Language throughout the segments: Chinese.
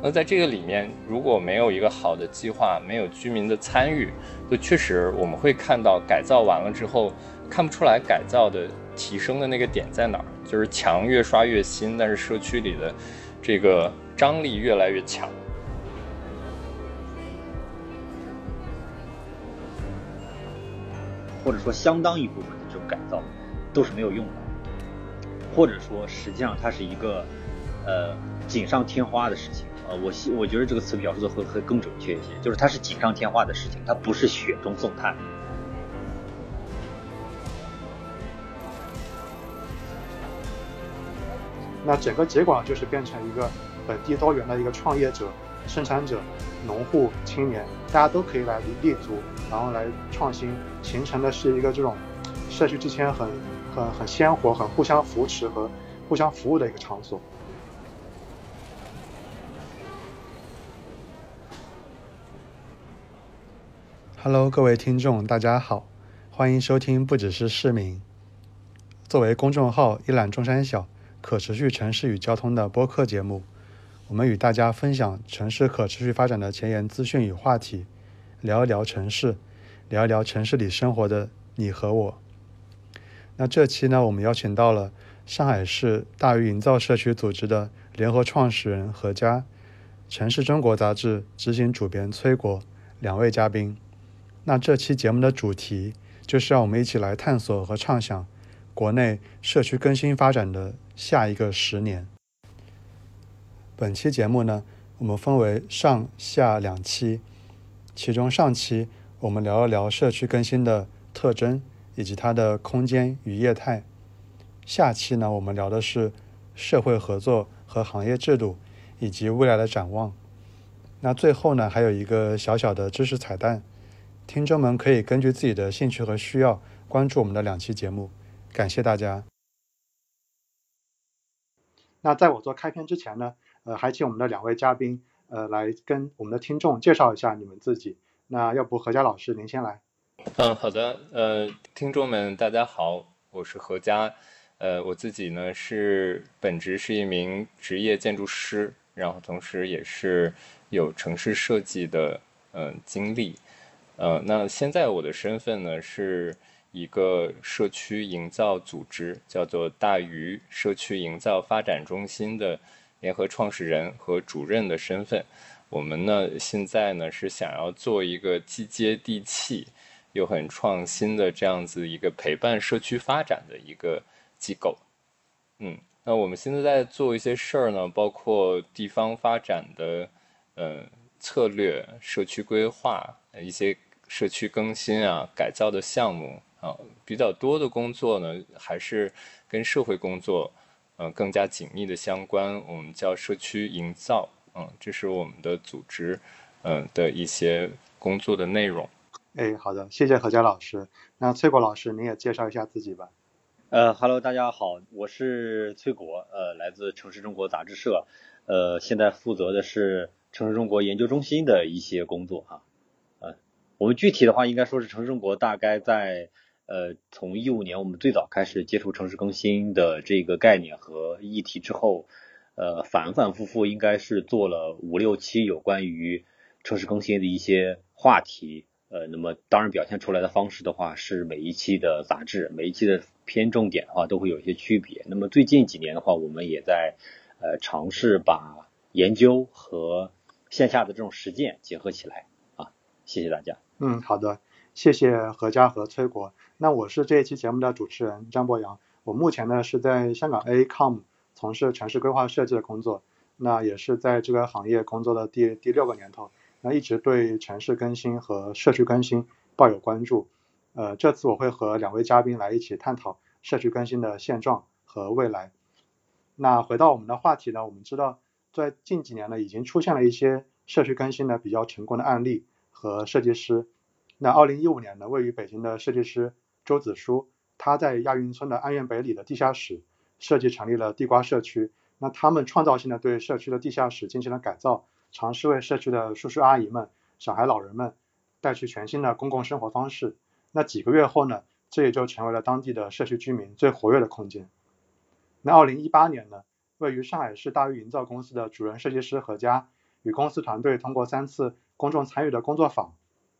那在这个里面，如果没有一个好的计划，没有居民的参与，就确实我们会看到改造完了之后，看不出来改造的提升的那个点在哪儿，就是墙越刷越新，但是社区里的这个张力越来越强。或者说相当一部分的这种改造都是没有用的，或者说实际上它是一个呃锦上添花的事情。呃，我希我觉得这个词表述的会会更准确一些，就是它是锦上添花的事情，它不是雪中送炭。那整个结果就是变成一个本地多元的一个创业者、生产者、农户、青年，大家都可以来立足，然后来创新，形成的是一个这种社区之间很很很鲜活、很互相扶持和互相服务的一个场所。Hello，各位听众，大家好，欢迎收听不只是市民。作为公众号“一览众山小”可持续城市与交通的播客节目，我们与大家分享城市可持续发展的前沿资讯与话题，聊一聊城市，聊一聊城市里生活的你和我。那这期呢，我们邀请到了上海市大鱼营造社区组织的联合创始人何佳，城市中国杂志执行主编崔国两位嘉宾。那这期节目的主题就是让我们一起来探索和畅想国内社区更新发展的下一个十年。本期节目呢，我们分为上下两期，其中上期我们聊一聊社区更新的特征以及它的空间与业态，下期呢，我们聊的是社会合作和行业制度以及未来的展望。那最后呢，还有一个小小的知识彩蛋。听众们可以根据自己的兴趣和需要关注我们的两期节目，感谢大家。那在我做开篇之前呢，呃，还请我们的两位嘉宾，呃，来跟我们的听众介绍一下你们自己。那要不何佳老师您先来？嗯，好的。呃，听众们大家好，我是何佳。呃，我自己呢是本职是一名职业建筑师，然后同时也是有城市设计的嗯经历。呃，那现在我的身份呢，是一个社区营造组织，叫做大鱼社区营造发展中心的联合创始人和主任的身份。我们呢，现在呢是想要做一个既接地气又很创新的这样子一个陪伴社区发展的一个机构。嗯，那我们现在在做一些事儿呢，包括地方发展的呃策略、社区规划一些。社区更新啊，改造的项目啊，比较多的工作呢，还是跟社会工作，嗯，更加紧密的相关。我们叫社区营造，嗯，这是我们的组织，嗯的一些工作的内容。哎，好的，谢谢何佳老师。那崔国老师，您也介绍一下自己吧。呃，Hello，大家好，我是崔国，呃，来自城市中国杂志社，呃，现在负责的是城市中国研究中心的一些工作哈。我们具体的话，应该说是城市中国大概在呃从一五年我们最早开始接触城市更新的这个概念和议题之后，呃反反复复应该是做了五六期有关于城市更新的一些话题，呃那么当然表现出来的方式的话是每一期的杂志每一期的偏重点的话都会有一些区别。那么最近几年的话，我们也在呃尝试把研究和线下的这种实践结合起来啊，谢谢大家。嗯，好的，谢谢何佳和崔国。那我是这一期节目的主持人张博洋。我目前呢是在香港 ACOM 从事城市规划设计的工作，那也是在这个行业工作的第第六个年头。那一直对城市更新和社区更新抱有关注。呃，这次我会和两位嘉宾来一起探讨社区更新的现状和未来。那回到我们的话题呢，我们知道在近几年呢已经出现了一些社区更新的比较成功的案例。和设计师，那二零一五年呢，位于北京的设计师周子舒，他在亚运村的安苑北里的地下室设计成立了地瓜社区。那他们创造性的对社区的地下室进行了改造，尝试为社区的叔叔阿姨们、小孩老人们带去全新的公共生活方式。那几个月后呢，这也就成为了当地的社区居民最活跃的空间。那二零一八年呢，位于上海市大鱼营造公司的主任设计师何佳。与公司团队通过三次公众参与的工作坊，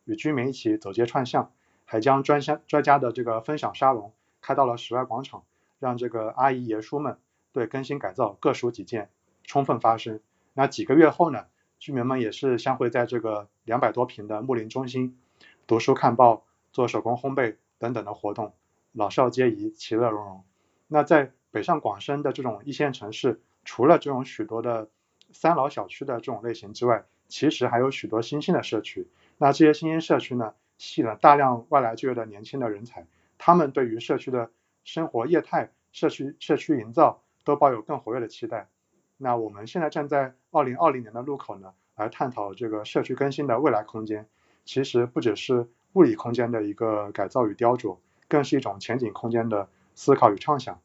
与居民一起走街串巷，还将专家专家的这个分享沙龙开到了室外广场，让这个阿姨爷叔们对更新改造各抒己见，充分发声。那几个月后呢，居民们也是相会在这个两百多平的木林中心，读书看报、做手工烘焙等等的活动，老少皆宜，其乐融融。那在北上广深的这种一线城市，除了这种许多的三老小区的这种类型之外，其实还有许多新兴的社区。那这些新兴社区呢，吸引了大量外来就业的年轻的人才，他们对于社区的生活业态、社区社区营造都抱有更活跃的期待。那我们现在站在二零二零年的路口呢，来探讨这个社区更新的未来空间，其实不只是物理空间的一个改造与雕琢，更是一种前景空间的思考与畅想。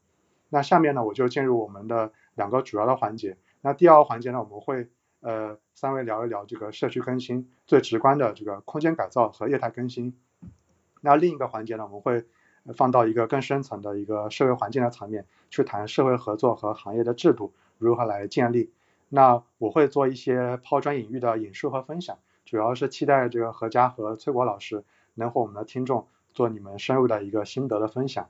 那下面呢，我就进入我们的两个主要的环节。那第二个环节呢，我们会呃三位聊一聊这个社区更新最直观的这个空间改造和业态更新。那另一个环节呢，我们会放到一个更深层的一个社会环境的层面，去谈社会合作和行业的制度。如何来建立？那我会做一些抛砖引玉的引述和分享，主要是期待这个何佳和崔国老师能和我们的听众做你们深入的一个心得的分享。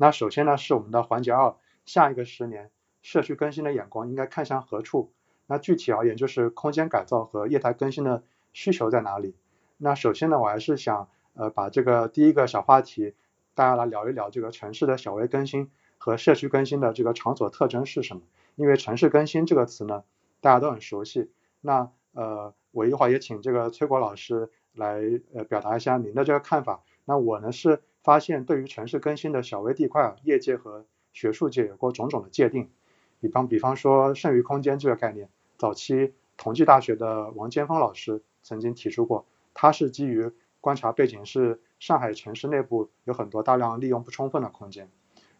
那首先呢，是我们的环节二，下一个十年社区更新的眼光应该看向何处？那具体而言，就是空间改造和业态更新的需求在哪里？那首先呢，我还是想呃把这个第一个小话题，大家来聊一聊这个城市的小微更新和社区更新的这个场所特征是什么？因为城市更新这个词呢，大家都很熟悉。那呃，我一会儿也请这个崔国老师来呃表达一下您的这个看法。那我呢是发现对于城市更新的小微地块，业界和学术界有过种种的界定，比方比方说剩余空间这个概念。早期同济大学的王坚峰老师曾经提出过，他是基于观察背景是上海城市内部有很多大量利用不充分的空间。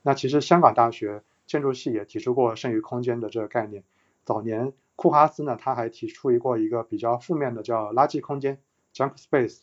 那其实香港大学建筑系也提出过剩余空间的这个概念。早年库哈斯呢，他还提出过一个比较负面的叫垃圾空间 （junk space）。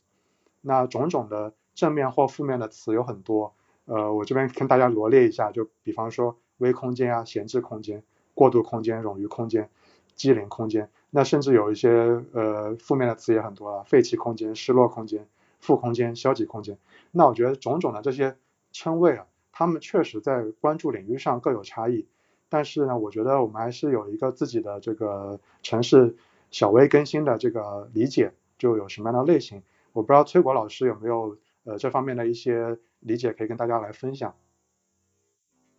那种种的正面或负面的词有很多，呃，我这边跟大家罗列一下，就比方说微空间啊、闲置空间、过渡空间、冗余空间。机灵空间，那甚至有一些呃负面的词也很多了，废弃空间、失落空间、负空间、消极空间。那我觉得种种的这些称谓啊，他们确实在关注领域上各有差异。但是呢，我觉得我们还是有一个自己的这个城市小微更新的这个理解，就有什么样的类型。我不知道崔国老师有没有呃这方面的一些理解可以跟大家来分享。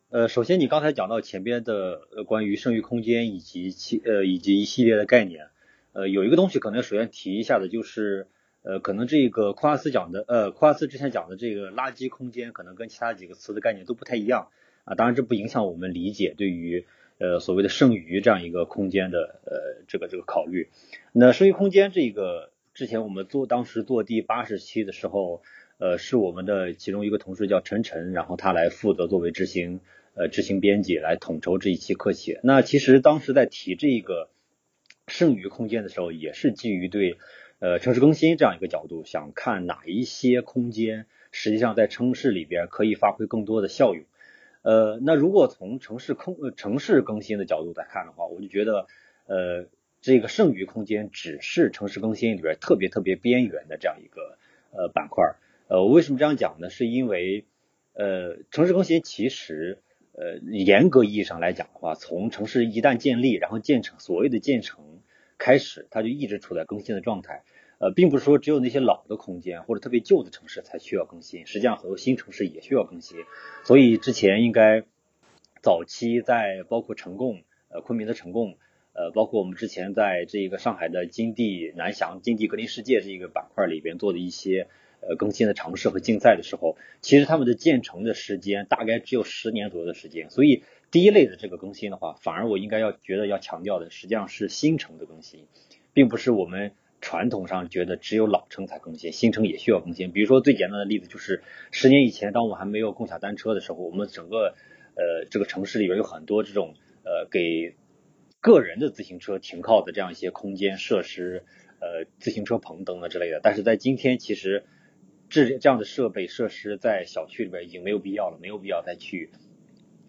呃，首先你刚才讲到前边的呃关于剩余空间以及其呃以及一系列的概念，呃有一个东西可能首先提一下的就是呃可能这个库阿斯讲的呃库阿斯之前讲的这个垃圾空间可能跟其他几个词的概念都不太一样啊，当然这不影响我们理解对于呃所谓的剩余这样一个空间的呃这个这个考虑。那剩余空间这个之前我们做当时做第八十期的时候，呃是我们的其中一个同事叫陈晨，然后他来负责作为执行。呃，执行编辑来统筹这一期课写。那其实当时在提这个剩余空间的时候，也是基于对呃城市更新这样一个角度，想看哪一些空间实际上在城市里边可以发挥更多的效用。呃，那如果从城市空城市更新的角度来看的话，我就觉得呃这个剩余空间只是城市更新里边特别特别边缘的这样一个呃板块。呃，我为什么这样讲呢？是因为呃城市更新其实。呃，严格意义上来讲的话，从城市一旦建立，然后建成所谓的建成开始，它就一直处在更新的状态。呃，并不是说只有那些老的空间或者特别旧的城市才需要更新，实际上很多新城市也需要更新。所以之前应该早期在包括城贡，呃，昆明的城贡，呃，包括我们之前在这个上海的金地南翔、金地格林世界这个板块里边做的一些。呃，更新的尝试和竞赛的时候，其实他们的建成的时间大概只有十年左右的时间，所以第一类的这个更新的话，反而我应该要觉得要强调的，实际上是新城的更新，并不是我们传统上觉得只有老城才更新，新城也需要更新。比如说最简单的例子就是十年以前，当我还没有共享单车的时候，我们整个呃这个城市里边有很多这种呃给个人的自行车停靠的这样一些空间设施，呃自行车棚等等之类的。但是在今天，其实这这样的设备设施在小区里边已经没有必要了，没有必要再去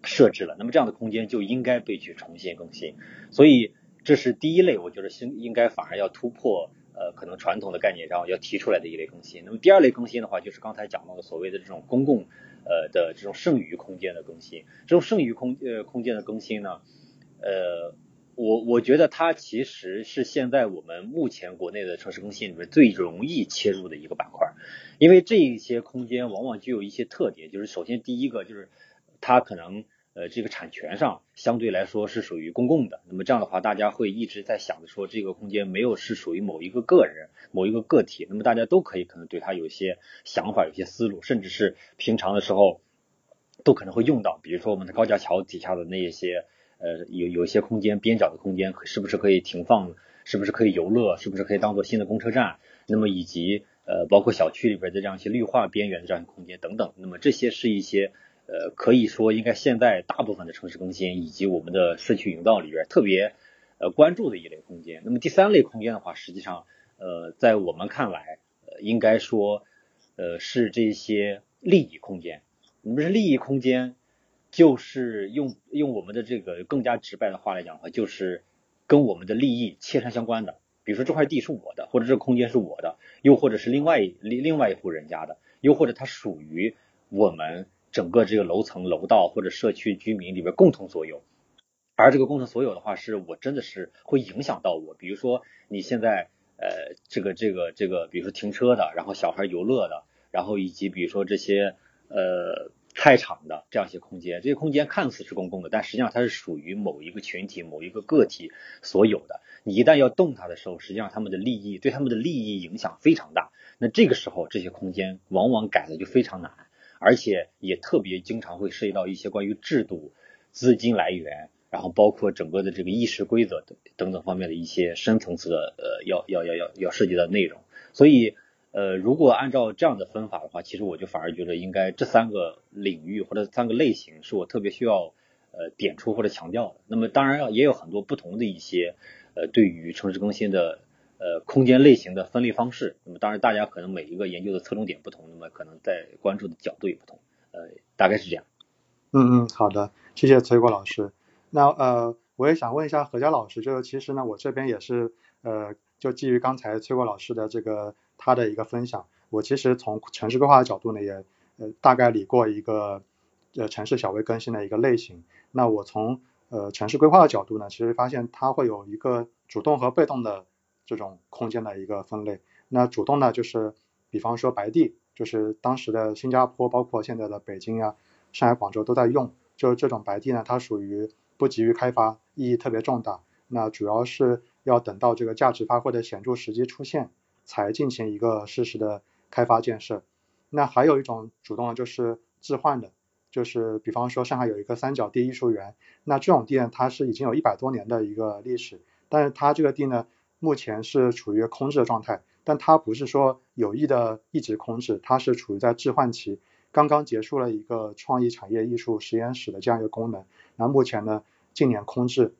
设置了。那么这样的空间就应该被去重新更新。所以这是第一类，我觉得应应该反而要突破呃可能传统的概念，然后要提出来的一类更新。那么第二类更新的话，就是刚才讲到的所谓的这种公共呃的这种剩余空间的更新。这种剩余空呃空间的更新呢，呃。我我觉得它其实是现在我们目前国内的城市更新里面最容易切入的一个板块，因为这一些空间往往具有一些特点，就是首先第一个就是它可能呃这个产权上相对来说是属于公共的，那么这样的话大家会一直在想着说这个空间没有是属于某一个个人某一个个体，那么大家都可以可能对它有些想法、有些思路，甚至是平常的时候都可能会用到，比如说我们的高架桥底下的那一些。呃，有有一些空间边角的空间，是不是可以停放？是不是可以游乐？是不是可以当做新的公车站？那么以及呃，包括小区里边的这样一些绿化边缘的这样空间等等。那么这些是一些呃，可以说应该现在大部分的城市更新以及我们的社区营造里边特别呃关注的一类空间。那么第三类空间的话，实际上呃，在我们看来，呃，应该说呃是这些利益空间。那么是利益空间。就是用用我们的这个更加直白的话来讲的话，就是跟我们的利益切身相关的。比如说这块地是我的，或者这个空间是我的，又或者是另外另另外一户人家的，又或者它属于我们整个这个楼层楼道或者社区居民里边共同所有。而这个共同所有的话，是我真的是会影响到我。比如说你现在呃这个这个这个，比如说停车的，然后小孩游乐的，然后以及比如说这些呃。菜场的这样一些空间，这些空间看似是公共的，但实际上它是属于某一个群体、某一个个体所有的。你一旦要动它的时候，实际上他们的利益对他们的利益影响非常大。那这个时候，这些空间往往改的就非常难，而且也特别经常会涉及到一些关于制度、资金来源，然后包括整个的这个议事规则等等等方面的一些深层次的呃要要要要要涉及的内容。所以。呃，如果按照这样的分法的话，其实我就反而觉得应该这三个领域或者三个类型是我特别需要呃点出或者强调的。那么当然也有很多不同的一些呃对于城市更新的呃空间类型的分类方式。那么当然大家可能每一个研究的侧重点不同，那么可能在关注的角度也不同。呃，大概是这样。嗯嗯，好的，谢谢崔国老师。那呃，我也想问一下何佳老师，就是其实呢，我这边也是呃，就基于刚才崔国老师的这个。他的一个分享，我其实从城市规划的角度呢，也呃大概理过一个呃城市小微更新的一个类型。那我从呃城市规划的角度呢，其实发现它会有一个主动和被动的这种空间的一个分类。那主动呢，就是比方说白地，就是当时的新加坡，包括现在的北京呀、上海、广州都在用，就是这种白地呢，它属于不急于开发，意义特别重大。那主要是要等到这个价值发挥的显著时机出现。才进行一个实时的开发建设。那还有一种主动就是置换的，就是比方说上海有一个三角地艺术园，那这种地，它是已经有一百多年的一个历史，但是它这个地呢，目前是处于空置的状态，但它不是说有意的一直空置，它是处于在置换期，刚刚结束了一个创意产业艺术实验室的这样一个功能，那目前呢，近年空置。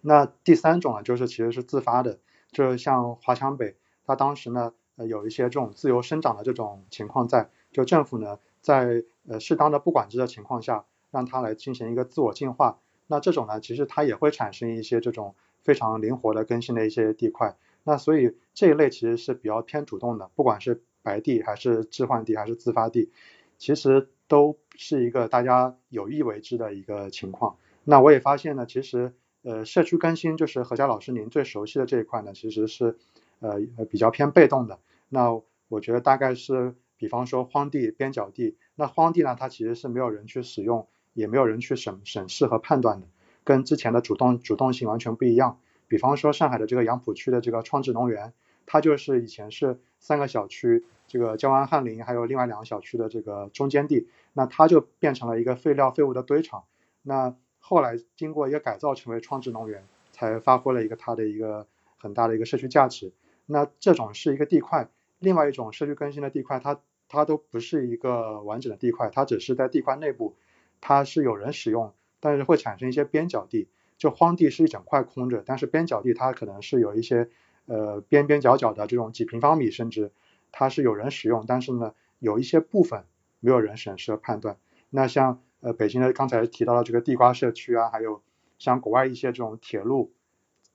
那第三种呢，就是其实是自发的，就是像华强北。它当时呢，呃，有一些这种自由生长的这种情况在，就政府呢，在呃适当的不管制的情况下，让它来进行一个自我进化。那这种呢，其实它也会产生一些这种非常灵活的更新的一些地块。那所以这一类其实是比较偏主动的，不管是白地还是置换地还是自发地，其实都是一个大家有意为之的一个情况。那我也发现呢，其实呃社区更新就是何佳老师您最熟悉的这一块呢，其实是。呃比较偏被动的，那我觉得大概是，比方说荒地、边角地，那荒地呢，它其实是没有人去使用，也没有人去审审视和判断的，跟之前的主动主动性完全不一样。比方说上海的这个杨浦区的这个创智农园，它就是以前是三个小区，这个江湾翰林还有另外两个小区的这个中间地，那它就变成了一个废料废物的堆场。那后来经过一个改造，成为创智农园，才发挥了一个它的一个很大的一个社区价值。那这种是一个地块，另外一种社区更新的地块，它它都不是一个完整的地块，它只是在地块内部，它是有人使用，但是会产生一些边角地，就荒地是一整块空着，但是边角地它可能是有一些呃边边角角的这种几平方米甚至它是有人使用，但是呢，有一些部分没有人审视和判断。那像呃北京的刚才提到的这个地瓜社区啊，还有像国外一些这种铁路，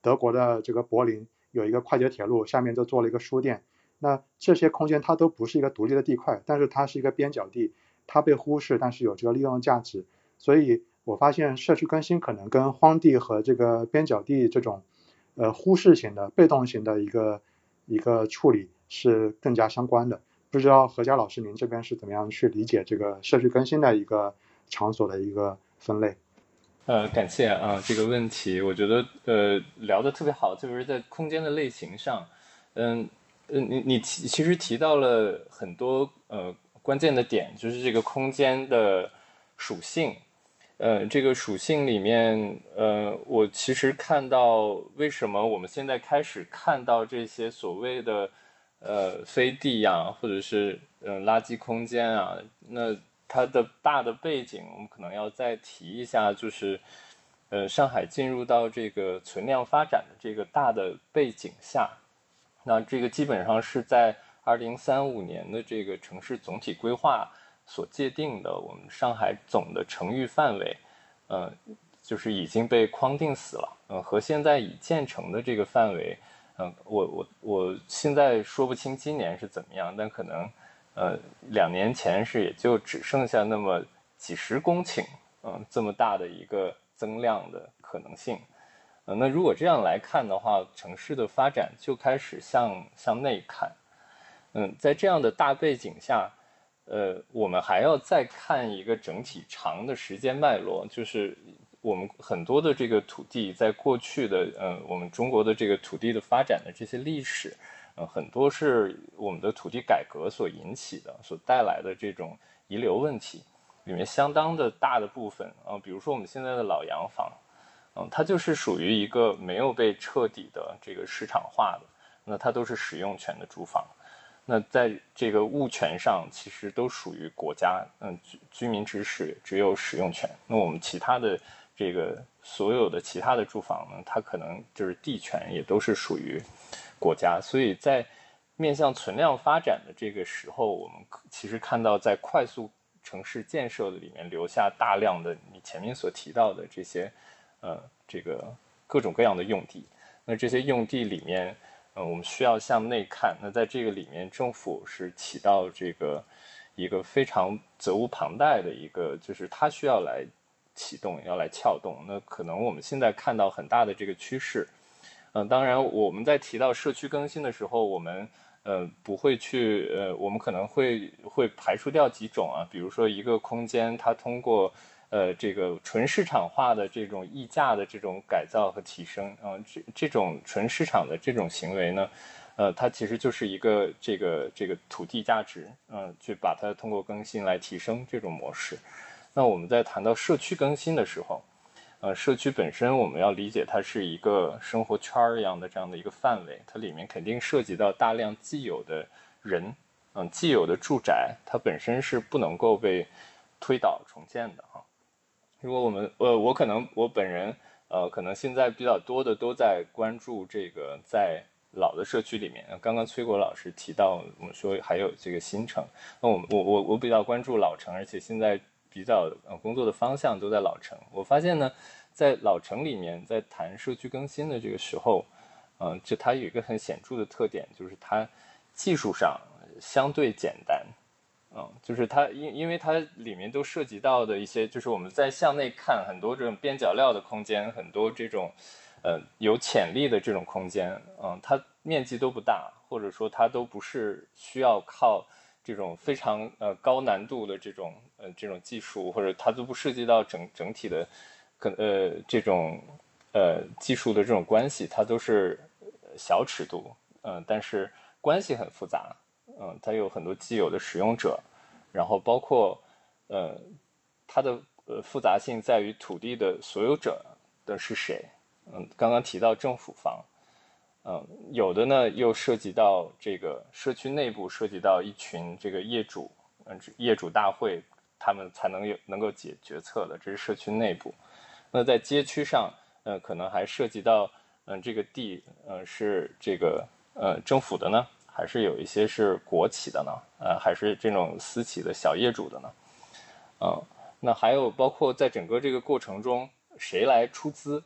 德国的这个柏林有一个快捷铁路，下面就做了一个书店。那这些空间它都不是一个独立的地块，但是它是一个边角地，它被忽视，但是有这个利用价值。所以我发现社区更新可能跟荒地和这个边角地这种呃忽视型的、被动型的一个一个处理是更加相关的。不知道何佳老师您这边是怎么样去理解这个社区更新的一个场所的一个分类？呃，感谢啊这个问题，我觉得呃聊的特别好，特别是在空间的类型上，嗯。嗯，你你其实提到了很多呃关键的点，就是这个空间的属性，呃，这个属性里面，呃，我其实看到为什么我们现在开始看到这些所谓的呃飞地呀，或者是嗯垃圾空间啊，那它的大的背景，我们可能要再提一下，就是呃上海进入到这个存量发展的这个大的背景下。那这个基本上是在二零三五年的这个城市总体规划所界定的，我们上海总的城域范围，呃，就是已经被框定死了。嗯，和现在已建成的这个范围，嗯，我我我现在说不清今年是怎么样，但可能，呃，两年前是也就只剩下那么几十公顷，嗯，这么大的一个增量的可能性。呃，那如果这样来看的话，城市的发展就开始向向内看。嗯，在这样的大背景下，呃，我们还要再看一个整体长的时间脉络，就是我们很多的这个土地在过去的，呃，我们中国的这个土地的发展的这些历史，呃，很多是我们的土地改革所引起的，所带来的这种遗留问题，里面相当的大的部分啊，比如说我们现在的老洋房。嗯，它就是属于一个没有被彻底的这个市场化的，那它都是使用权的住房，那在这个物权上其实都属于国家，嗯，居居民只使只有使用权，那我们其他的这个所有的其他的住房呢，它可能就是地权也都是属于国家，所以在面向存量发展的这个时候，我们其实看到在快速城市建设的里面留下大量的你前面所提到的这些。呃，这个各种各样的用地，那这些用地里面，呃，我们需要向内看。那在这个里面，政府是起到这个一个非常责无旁贷的一个，就是它需要来启动，要来撬动。那可能我们现在看到很大的这个趋势。嗯，当然我们在提到社区更新的时候，我们呃不会去呃，我们可能会会排除掉几种啊，比如说一个空间它通过。呃，这个纯市场化的这种溢价的这种改造和提升，啊，这这种纯市场的这种行为呢，呃，它其实就是一个这个这个土地价值，嗯，去把它通过更新来提升这种模式。那我们在谈到社区更新的时候，呃，社区本身我们要理解它是一个生活圈儿一样的这样的一个范围，它里面肯定涉及到大量既有的人，嗯，既有的住宅，它本身是不能够被推倒重建的啊。如果我们呃，我可能我本人呃，可能现在比较多的都在关注这个在老的社区里面。刚刚崔国老师提到，我们说还有这个新城，那我我我我比较关注老城，而且现在比较呃工作的方向都在老城。我发现呢，在老城里面，在谈社区更新的这个时候，嗯，就它有一个很显著的特点，就是它技术上相对简单。嗯，就是它，因因为它里面都涉及到的一些，就是我们在向内看很多这种边角料的空间，很多这种，呃，有潜力的这种空间，嗯，它面积都不大，或者说它都不是需要靠这种非常呃高难度的这种呃这种技术，或者它都不涉及到整整体的，可呃这种呃技术的这种关系，它都是小尺度，嗯，但是关系很复杂。嗯，它有很多既有的使用者，然后包括，呃，它的呃复杂性在于土地的所有者的是谁？嗯，刚刚提到政府方，嗯，有的呢又涉及到这个社区内部，涉及到一群这个业主，嗯，业主大会他们才能有能够解决策的，这是社区内部。那在街区上，嗯，可能还涉及到，嗯，这个地，嗯，是这个呃政府的呢？还是有一些是国企的呢？呃，还是这种私企的小业主的呢？嗯，那还有包括在整个这个过程中，谁来出资？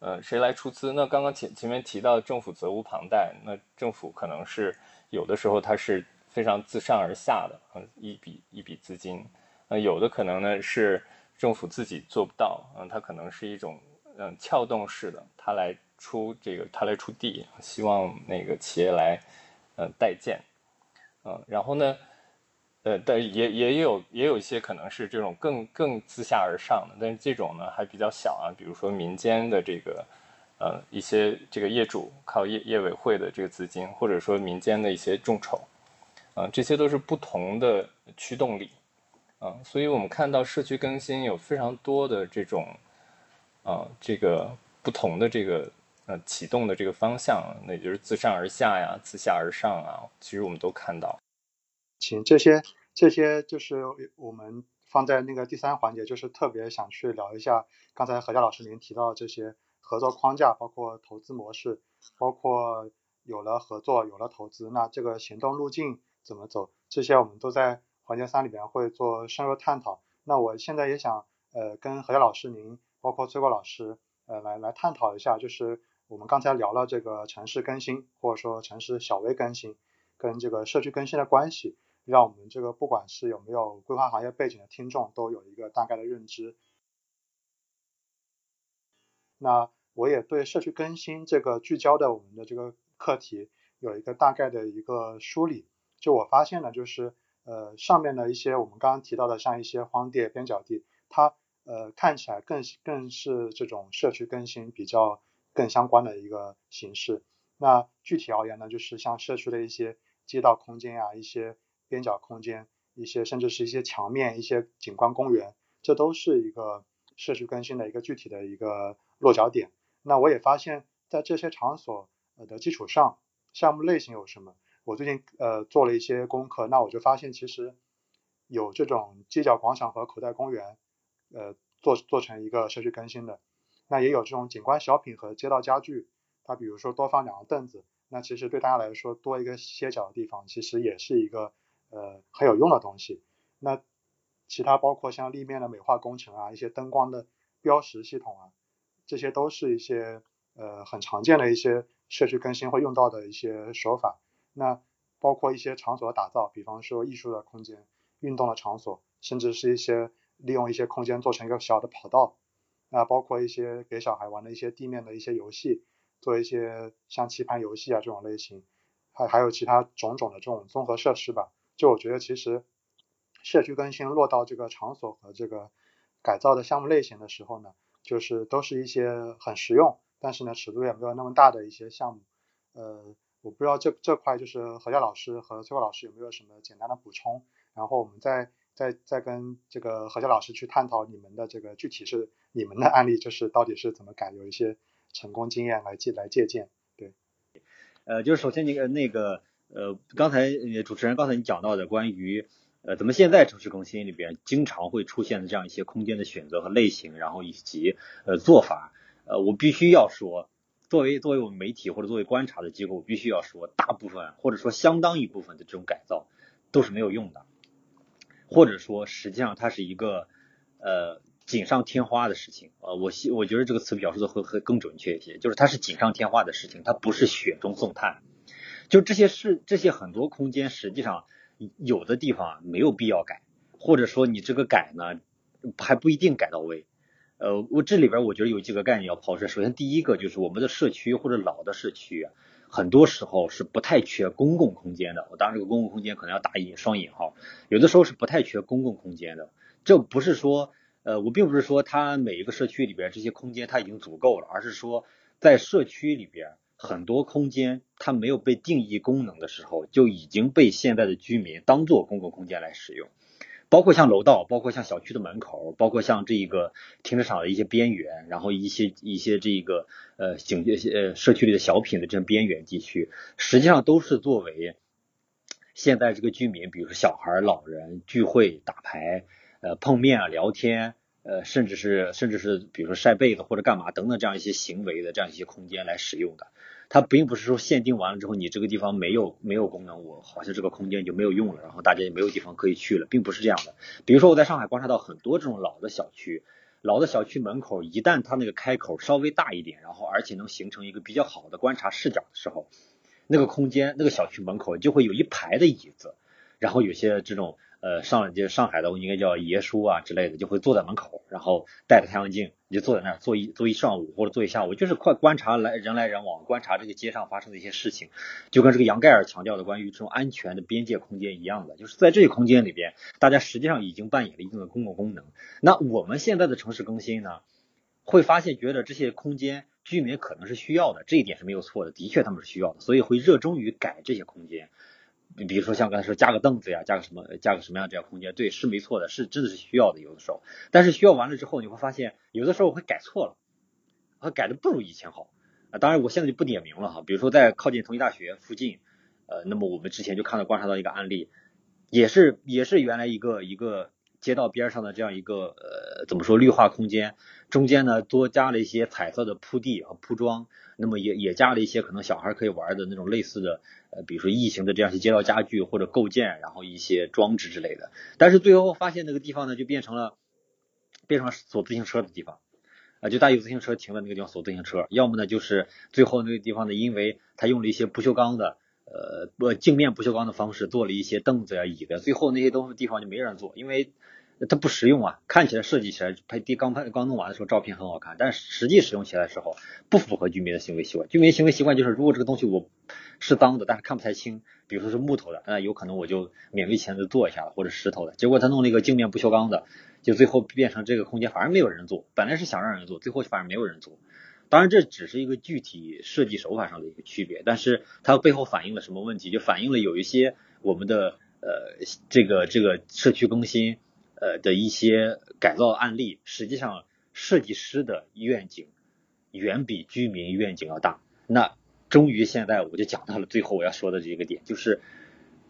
呃，谁来出资？那刚刚前前面提到政府责无旁贷，那政府可能是有的时候它是非常自上而下的，嗯，一笔一笔资金，呃，有的可能呢是政府自己做不到，嗯，它可能是一种嗯撬动式的，它来出这个，它来出地，希望那个企业来嗯代建，嗯，然后呢？呃，但也也有也有一些可能是这种更更自下而上的，但是这种呢还比较小啊，比如说民间的这个呃一些这个业主靠业业委会的这个资金，或者说民间的一些众筹，啊，这些都是不同的驱动力，啊，所以我们看到社区更新有非常多的这种啊这个不同的这个呃启动的这个方向，那也就是自上而下呀，自下而上啊，其实我们都看到。请这些这些就是我们放在那个第三环节，就是特别想去聊一下刚才何佳老师您提到这些合作框架，包括投资模式，包括有了合作有了投资，那这个行动路径怎么走？这些我们都在环节三里边会做深入探讨。那我现在也想呃跟何佳老师您，包括崔国老师呃来来探讨一下，就是我们刚才聊了这个城市更新或者说城市小微更新跟这个社区更新的关系。让我们这个不管是有没有规划行业背景的听众都有一个大概的认知。那我也对社区更新这个聚焦的我们的这个课题有一个大概的一个梳理。就我发现呢，就是呃上面的一些我们刚刚提到的，像一些荒地、边角地，它呃看起来更更是这种社区更新比较更相关的一个形式。那具体而言呢，就是像社区的一些街道空间啊，一些边角空间，一些甚至是一些墙面，一些景观公园，这都是一个社区更新的一个具体的一个落脚点。那我也发现，在这些场所的基础上，项目类型有什么？我最近呃做了一些功课，那我就发现其实有这种街角广场和口袋公园，呃做做成一个社区更新的。那也有这种景观小品和街道家具，它比如说多放两个凳子，那其实对大家来说多一个歇脚的地方，其实也是一个。呃，很有用的东西。那其他包括像立面的美化工程啊，一些灯光的标识系统啊，这些都是一些呃很常见的一些社区更新会用到的一些手法。那包括一些场所的打造，比方说艺术的空间、运动的场所，甚至是一些利用一些空间做成一个小的跑道。那包括一些给小孩玩的一些地面的一些游戏，做一些像棋盘游戏啊这种类型，还还有其他种种的这种综合设施吧。就我觉得，其实社区更新落到这个场所和这个改造的项目类型的时候呢，就是都是一些很实用，但是呢尺度也没有那么大的一些项目。呃，我不知道这这块就是何佳老师和崔国老师有没有什么简单的补充，然后我们再再再跟这个何佳老师去探讨你们的这个具体是你们的案例，就是到底是怎么改，有一些成功经验来借来借鉴。对，呃，就是首先那个那个。呃，刚才主持人刚才你讲到的关于呃，咱们现在城市更新里边经常会出现的这样一些空间的选择和类型，然后以及呃做法，呃，我必须要说，作为作为我们媒体或者作为观察的机构，我必须要说，大部分或者说相当一部分的这种改造都是没有用的，或者说实际上它是一个呃锦上添花的事情，呃，我希我觉得这个词表述的会会更准确一些，就是它是锦上添花的事情，它不是雪中送炭。就这些事，这些很多空间，实际上有的地方没有必要改，或者说你这个改呢，还不一定改到位。呃，我这里边我觉得有几个概念要抛出来。首先，第一个就是我们的社区或者老的社区，很多时候是不太缺公共空间的。我当然这个公共空间可能要打引双引号，有的时候是不太缺公共空间的。这不是说，呃，我并不是说它每一个社区里边这些空间它已经足够了，而是说在社区里边。很多空间它没有被定义功能的时候，就已经被现在的居民当做公共空间来使用，包括像楼道，包括像小区的门口，包括像这个停车场的一些边缘，然后一些一些这个呃景呃社区里的小品的这种边缘地区，实际上都是作为现在这个居民，比如说小孩、老人聚会、打牌、呃碰面啊、聊天呃，甚至是甚至是比如说晒被子或者干嘛等等这样一些行为的这样一些空间来使用的。它并不是说限定完了之后，你这个地方没有没有功能，我好像这个空间就没有用了，然后大家也没有地方可以去了，并不是这样的。比如说我在上海观察到很多这种老的小区，老的小区门口一旦它那个开口稍微大一点，然后而且能形成一个比较好的观察视角的时候，那个空间那个小区门口就会有一排的椅子，然后有些这种。呃，上就上海的应该叫爷叔啊之类的，就会坐在门口，然后带着太阳镜，你就坐在那儿坐一坐一上午或者坐一下午，就是快观察来人来人往，观察这个街上发生的一些事情，就跟这个杨盖尔强调的关于这种安全的边界空间一样的，就是在这些空间里边，大家实际上已经扮演了一定的公共功能。那我们现在的城市更新呢，会发现觉得这些空间居民可能是需要的，这一点是没有错的，的确他们是需要的，所以会热衷于改这些空间。你比如说像刚才说加个凳子呀，加个什么，加个什么样这样空间，对，是没错的，是真的是需要的，有的时候。但是需要完了之后，你会发现有的时候会改错了，啊，改的不如以前好啊。当然我现在就不点名了哈，比如说在靠近同济大学附近，呃，那么我们之前就看到观察到一个案例，也是也是原来一个一个街道边上的这样一个呃怎么说绿化空间，中间呢多加了一些彩色的铺地和铺装，那么也也加了一些可能小孩可以玩的那种类似的。呃，比如说异形的这样一些街道家具或者构件，然后一些装置之类的，但是最后发现那个地方呢，就变成了变成了锁自行车的地方，啊，就大有自行车停的那个地方锁自行车，要么呢就是最后那个地方呢，因为它用了一些不锈钢的，呃，不镜面不锈钢的方式做了一些凳子呀、椅子，最后那些东西地方就没人坐，因为。它不实用啊，看起来设计起来拍第刚拍刚弄完的时候照片很好看，但是实际使用起来的时候不符合居民的行为习惯。居民行为习惯就是，如果这个东西我是脏的，但是看不太清，比如说是木头的，那有可能我就勉为其难的做一下了，或者石头的。结果他弄了一个镜面不锈钢的，就最后变成这个空间反而没有人做。本来是想让人做，最后反而没有人做。当然这只是一个具体设计手法上的一个区别，但是它背后反映了什么问题？就反映了有一些我们的呃这个这个社区更新。呃的一些改造案例，实际上设计师的愿景远比居民愿景要大。那终于现在我就讲到了最后我要说的这个点，就是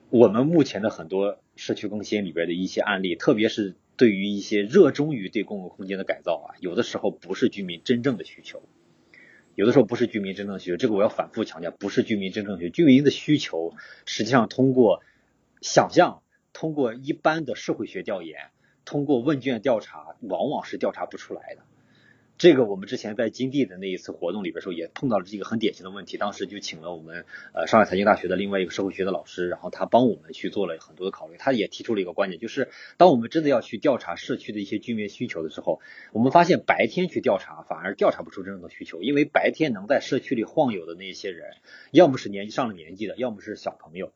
我们目前的很多社区更新里边的一些案例，特别是对于一些热衷于对公共空间的改造啊，有的时候不是居民真正的需求，有的时候不是居民真正需求。这个我要反复强调，不是居民真正需求。居民的需求实际上通过想象，通过一般的社会学调研。通过问卷调查，往往是调查不出来的。这个我们之前在金地的那一次活动里边时候，也碰到了这个很典型的问题。当时就请了我们呃上海财经大学的另外一个社会学的老师，然后他帮我们去做了很多的考虑。他也提出了一个观点，就是当我们真的要去调查社区的一些居民需求的时候，我们发现白天去调查反而调查不出真正的需求，因为白天能在社区里晃悠的那些人，要么是年纪上了年纪的，要么是小朋友。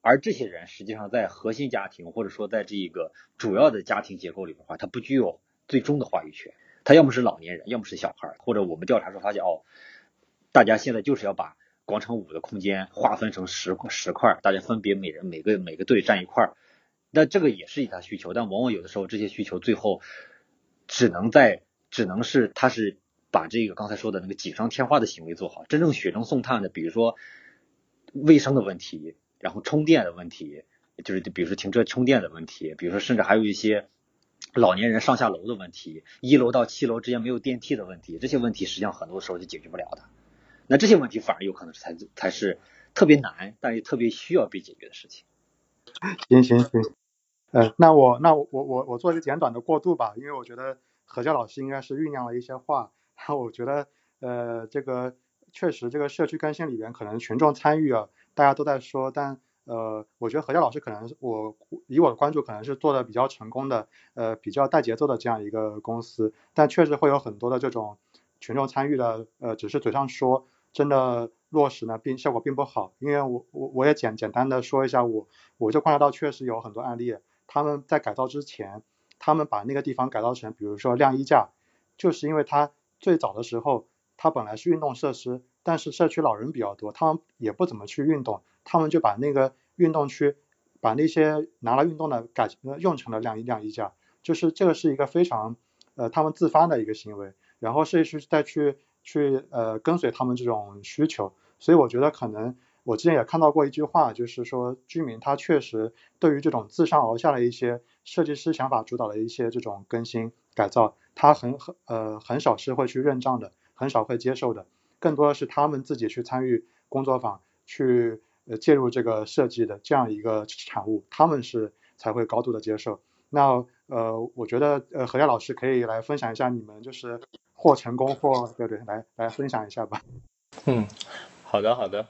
而这些人实际上在核心家庭或者说在这一个主要的家庭结构里的话，他不具有最终的话语权。他要么是老年人，要么是小孩，或者我们调查时候发现哦，大家现在就是要把广场舞的空间划分成十十块，大家分别每人每个每个队占一块儿。那这个也是一他需求，但往往有的时候这些需求最后只能在只能是他是把这个刚才说的那个锦上添花的行为做好，真正雪中送炭的，比如说卫生的问题。然后充电的问题，就是比如说停车充电的问题，比如说甚至还有一些老年人上下楼的问题，一楼到七楼之间没有电梯的问题，这些问题实际上很多时候是解决不了的。那这些问题反而有可能才才是特别难，但也特别需要被解决的事情。行行行，呃，那我那我我我我做一个简短的过渡吧，因为我觉得何教老师应该是酝酿了一些话，然后我觉得呃这个确实这个社区更新里边可能群众参与啊。大家都在说，但呃，我觉得何教老师可能我以我的关注可能是做的比较成功的，呃，比较带节奏的这样一个公司，但确实会有很多的这种群众参与的，呃，只是嘴上说，真的落实呢并效果并不好。因为我我我也简简单的说一下，我我就观察到确实有很多案例，他们在改造之前，他们把那个地方改造成，比如说晾衣架，就是因为它最早的时候它本来是运动设施。但是社区老人比较多，他们也不怎么去运动，他们就把那个运动区，把那些拿来运动的改用成了晾衣晾衣架，就是这个是一个非常呃他们自发的一个行为，然后设计师再去去呃跟随他们这种需求，所以我觉得可能我之前也看到过一句话，就是说居民他确实对于这种自上而下的一些设计师想法主导的一些这种更新改造，他很很呃很少是会去认账的，很少会接受的，更多的是他们自己去参与工作坊，去呃介入这个设计的这样一个产物，他们是才会高度的接受。那呃，我觉得呃何佳老师可以来分享一下你们就是或成功或对对，来来分享一下吧。嗯，好的好的。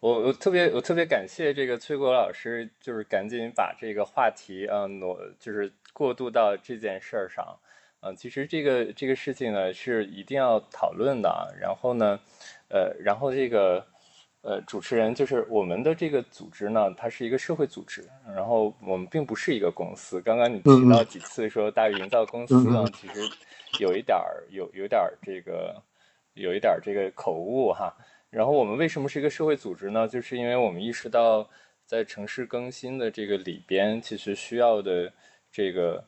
我我特别我特别感谢这个崔国老师，就是赶紧把这个话题啊挪，就是过渡到这件事儿上。嗯，其实这个这个事情呢是一定要讨论的。然后呢，呃，然后这个呃主持人就是我们的这个组织呢，它是一个社会组织。然后我们并不是一个公司。刚刚你提到几次说大鱼营造公司呢，其实有一点儿有有点儿这个有一点儿这个口误哈。然后我们为什么是一个社会组织呢？就是因为我们意识到，在城市更新的这个里边，其实需要的这个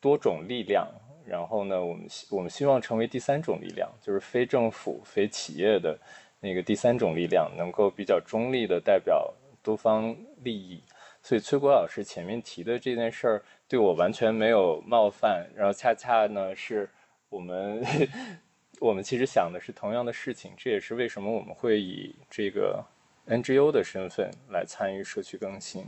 多种力量。然后呢，我们希我们希望成为第三种力量，就是非政府、非企业的那个第三种力量，能够比较中立的代表多方利益。所以崔国老师前面提的这件事儿，对我完全没有冒犯。然后恰恰呢，是我们。我们其实想的是同样的事情，这也是为什么我们会以这个 NGO 的身份来参与社区更新。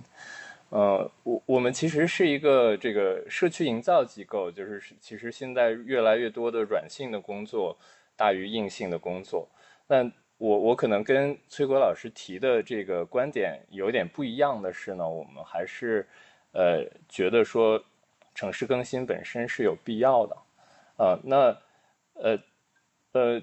呃，我我们其实是一个这个社区营造机构，就是其实现在越来越多的软性的工作大于硬性的工作。但我我可能跟崔国老师提的这个观点有点不一样的是呢，我们还是呃觉得说城市更新本身是有必要的。呃，那呃。呃，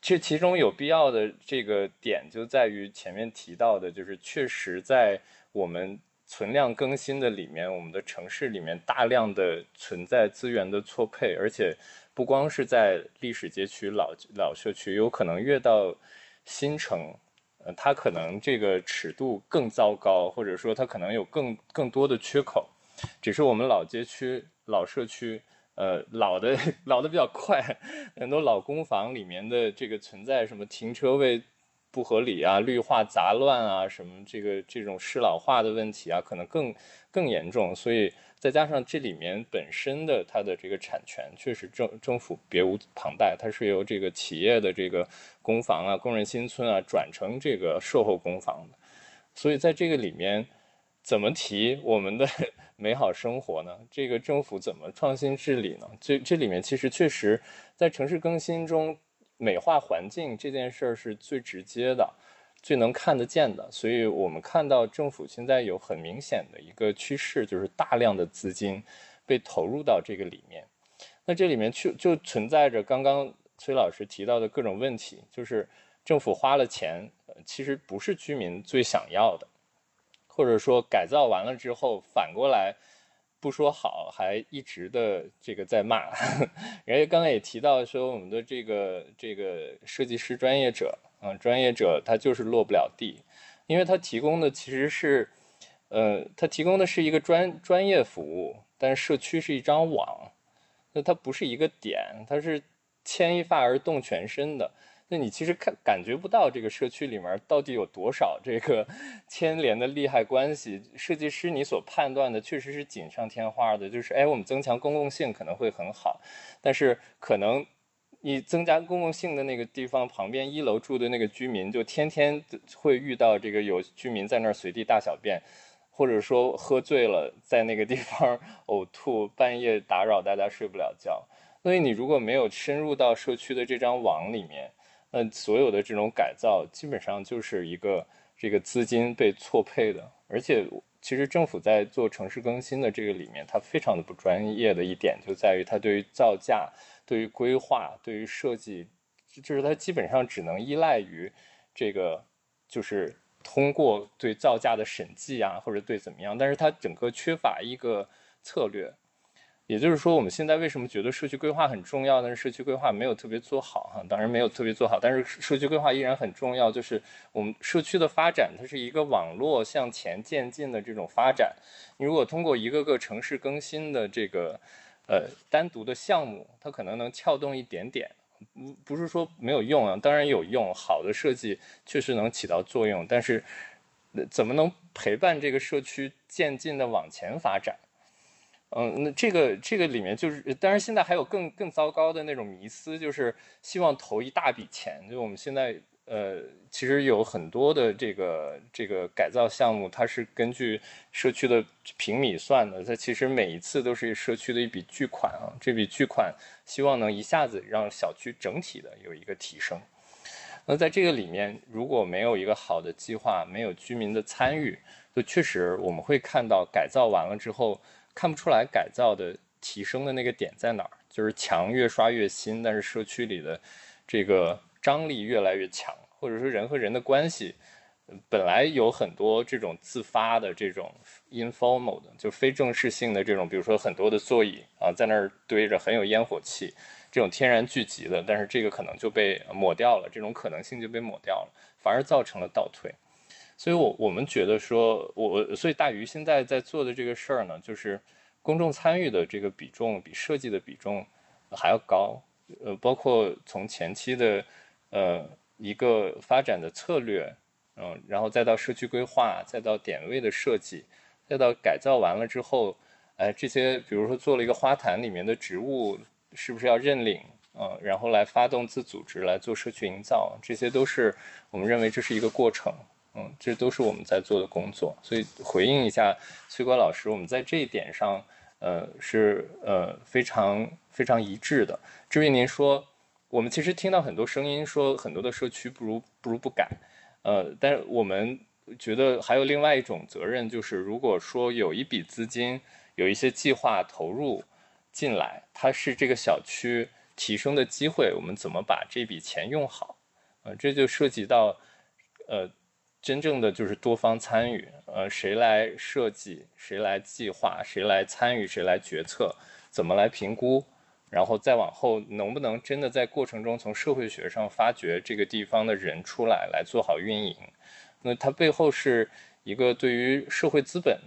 这其中有必要的这个点就在于前面提到的，就是确实在我们存量更新的里面，我们的城市里面大量的存在资源的错配，而且不光是在历史街区、老老社区，有可能越到新城，呃，它可能这个尺度更糟糕，或者说它可能有更更多的缺口，只是我们老街区、老社区。呃，老的 老的比较快，很多老公房里面的这个存在什么停车位不合理啊、绿化杂乱啊、什么这个这种适老化的问题啊，可能更更严重。所以再加上这里面本身的它的这个产权，确实政政府别无旁贷，它是由这个企业的这个公房啊、工人新村啊转成这个售后公房的，所以在这个里面。怎么提我们的 美好生活呢？这个政府怎么创新治理呢？这这里面其实确实，在城市更新中，美化环境这件事儿是最直接的、最能看得见的。所以我们看到政府现在有很明显的一个趋势，就是大量的资金被投入到这个里面。那这里面就就存在着刚刚崔老师提到的各种问题，就是政府花了钱，其实不是居民最想要的。或者说改造完了之后，反过来不说好，还一直的这个在骂。人家刚才也提到说，我们的这个这个设计师专业者，嗯，专业者他就是落不了地，因为他提供的其实是，呃，他提供的是一个专专业服务，但社区是一张网，那它不是一个点，它是牵一发而动全身的。那你其实看感觉不到这个社区里面到底有多少这个 牵连的利害关系。设计师你所判断的确实是锦上添花的，就是哎，我们增强公共性可能会很好，但是可能你增加公共性的那个地方旁边一楼住的那个居民，就天天会遇到这个有居民在那儿随地大小便，或者说喝醉了在那个地方 呕吐，半夜打扰大家睡不了觉。所以你如果没有深入到社区的这张网里面，那所有的这种改造，基本上就是一个这个资金被错配的，而且其实政府在做城市更新的这个里面，它非常的不专业的一点就在于它对于造价、对于规划、对于设计，就是它基本上只能依赖于这个，就是通过对造价的审计啊，或者对怎么样，但是它整个缺乏一个策略。也就是说，我们现在为什么觉得社区规划很重要？但是社区规划没有特别做好哈，当然没有特别做好，但是社区规划依然很重要。就是我们社区的发展，它是一个网络向前渐进的这种发展。你如果通过一个个城市更新的这个呃单独的项目，它可能能撬动一点点，不不是说没有用啊，当然有用。好的设计确实能起到作用，但是怎么能陪伴这个社区渐进的往前发展？嗯，那这个这个里面就是，当然现在还有更更糟糕的那种迷思，就是希望投一大笔钱。就我们现在呃，其实有很多的这个这个改造项目，它是根据社区的平米算的，它其实每一次都是社区的一笔巨款啊。这笔巨款希望能一下子让小区整体的有一个提升。那在这个里面，如果没有一个好的计划，没有居民的参与，就确实我们会看到改造完了之后。看不出来改造的提升的那个点在哪儿，就是墙越刷越新，但是社区里的这个张力越来越强，或者说人和人的关系本来有很多这种自发的这种 informal 的，就非正式性的这种，比如说很多的座椅啊在那儿堆着，很有烟火气，这种天然聚集的，但是这个可能就被抹掉了，这种可能性就被抹掉了，反而造成了倒退。所以，我我们觉得说，我所以大鱼现在在做的这个事儿呢，就是公众参与的这个比重比设计的比重还要高。呃，包括从前期的呃一个发展的策略，嗯，然后再到社区规划，再到点位的设计，再到改造完了之后，哎，这些比如说做了一个花坛里面的植物是不是要认领啊？然后来发动自组织来做社区营造，这些都是我们认为这是一个过程。嗯，这都是我们在做的工作，所以回应一下崔国老师，我们在这一点上，呃，是呃非常非常一致的。至于您说，我们其实听到很多声音说，很多的社区不如不如不改，呃，但是我们觉得还有另外一种责任，就是如果说有一笔资金，有一些计划投入进来，它是这个小区提升的机会，我们怎么把这笔钱用好？呃，这就涉及到呃。真正的就是多方参与，呃，谁来设计，谁来计划，谁来参与，谁来决策，怎么来评估，然后再往后能不能真的在过程中从社会学上发掘这个地方的人出来，来做好运营，那它背后是一个对于社会资本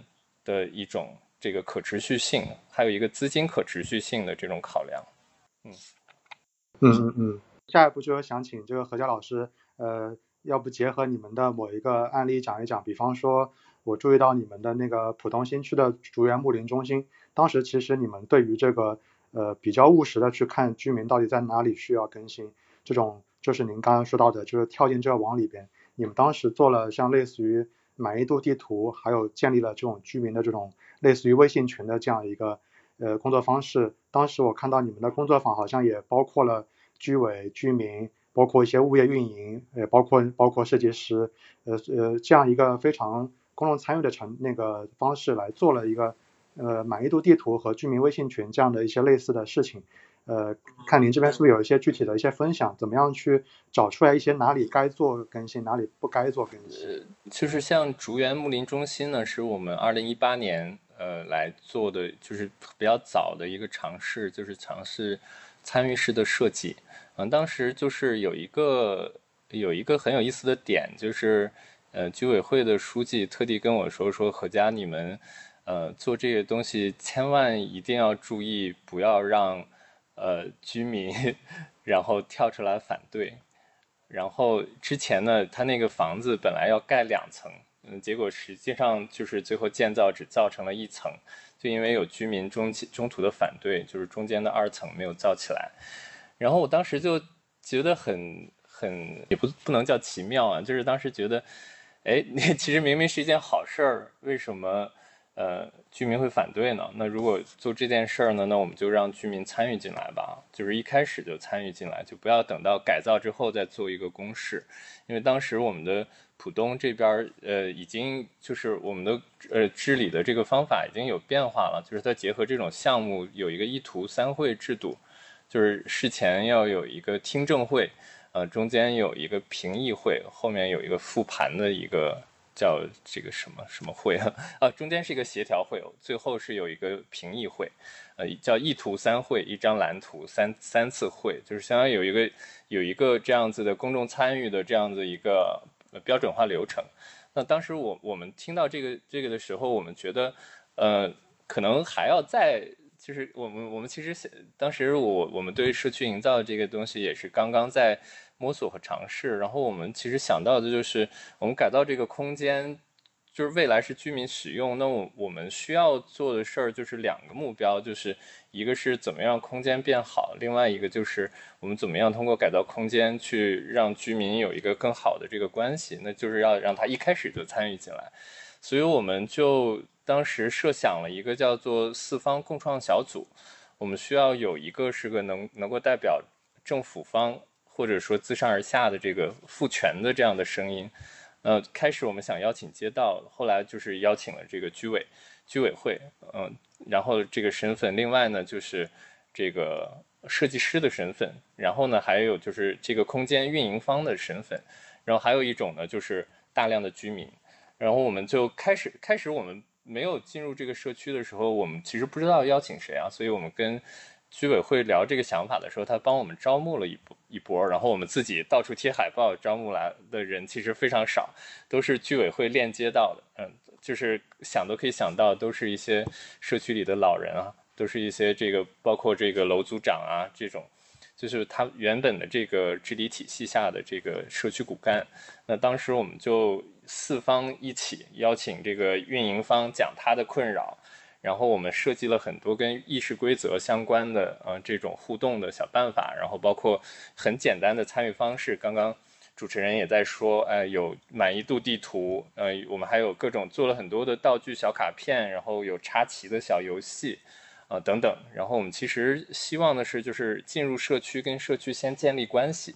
的一种这个可持续性，还有一个资金可持续性的这种考量。嗯嗯嗯嗯，下一步就想请这个何佳老师，呃。要不结合你们的某一个案例讲一讲，比方说，我注意到你们的那个浦东新区的竹园木林中心，当时其实你们对于这个呃比较务实的去看居民到底在哪里需要更新，这种就是您刚刚说到的，就是跳进这个网里边，你们当时做了像类似于满意度地图，还有建立了这种居民的这种类似于微信群的这样一个呃工作方式。当时我看到你们的工作坊好像也包括了居委、居民。包括一些物业运营，呃，包括包括设计师，呃呃，这样一个非常公众参与的成那个方式来做了一个呃满意度地图和居民微信群这样的一些类似的事情，呃，看您这边是不是有一些具体的一些分享，怎么样去找出来一些哪里该做更新，哪里不该做更新？呃，就是像竹园木林中心呢，是我们二零一八年呃来做的，就是比较早的一个尝试，就是尝试参与式的设计。嗯，当时就是有一个有一个很有意思的点，就是呃，居委会的书记特地跟我说说，何家你们呃做这个东西，千万一定要注意，不要让呃居民然后跳出来反对。然后之前呢，他那个房子本来要盖两层，嗯，结果实际上就是最后建造只造成了一层，就因为有居民中中途的反对，就是中间的二层没有造起来。然后我当时就觉得很很也不不能叫奇妙啊，就是当时觉得，哎，那 其实明明是一件好事儿，为什么呃居民会反对呢？那如果做这件事儿呢，那我们就让居民参与进来吧，就是一开始就参与进来，就不要等到改造之后再做一个公示，因为当时我们的浦东这边儿呃已经就是我们的呃治理的这个方法已经有变化了，就是它结合这种项目有一个一图三会制度。就是事前要有一个听证会，呃，中间有一个评议会，后面有一个复盘的一个叫这个什么什么会啊？啊，中间是一个协调会，最后是有一个评议会，呃，叫一图三会，一张蓝图三三次会，就是相当于有一个有一个这样子的公众参与的这样子一个标准化流程。那当时我我们听到这个这个的时候，我们觉得，呃，可能还要再。就是我们，我们其实当时我我们对社区营造这个东西也是刚刚在摸索和尝试。然后我们其实想到的就是，我们改造这个空间，就是未来是居民使用，那我我们需要做的事儿就是两个目标，就是一个是怎么样空间变好，另外一个就是我们怎么样通过改造空间去让居民有一个更好的这个关系，那就是要让他一开始就参与进来。所以我们就当时设想了一个叫做四方共创小组，我们需要有一个是个能能够代表政府方或者说自上而下的这个赋权的这样的声音。呃，开始我们想邀请街道，后来就是邀请了这个居委居委会，嗯，然后这个身份，另外呢就是这个设计师的身份，然后呢还有就是这个空间运营方的身份，然后还有一种呢就是大量的居民。然后我们就开始，开始我们没有进入这个社区的时候，我们其实不知道邀请谁啊，所以我们跟居委会聊这个想法的时候，他帮我们招募了一波一波，然后我们自己到处贴海报，招募来的人其实非常少，都是居委会链接到的，嗯，就是想都可以想到，都是一些社区里的老人啊，都是一些这个包括这个楼组长啊这种。就是他原本的这个治理体系下的这个社区骨干，那当时我们就四方一起邀请这个运营方讲他的困扰，然后我们设计了很多跟议事规则相关的呃这种互动的小办法，然后包括很简单的参与方式。刚刚主持人也在说，哎，有满意度地图，呃，我们还有各种做了很多的道具小卡片，然后有插旗的小游戏。啊，等等，然后我们其实希望的是，就是进入社区，跟社区先建立关系。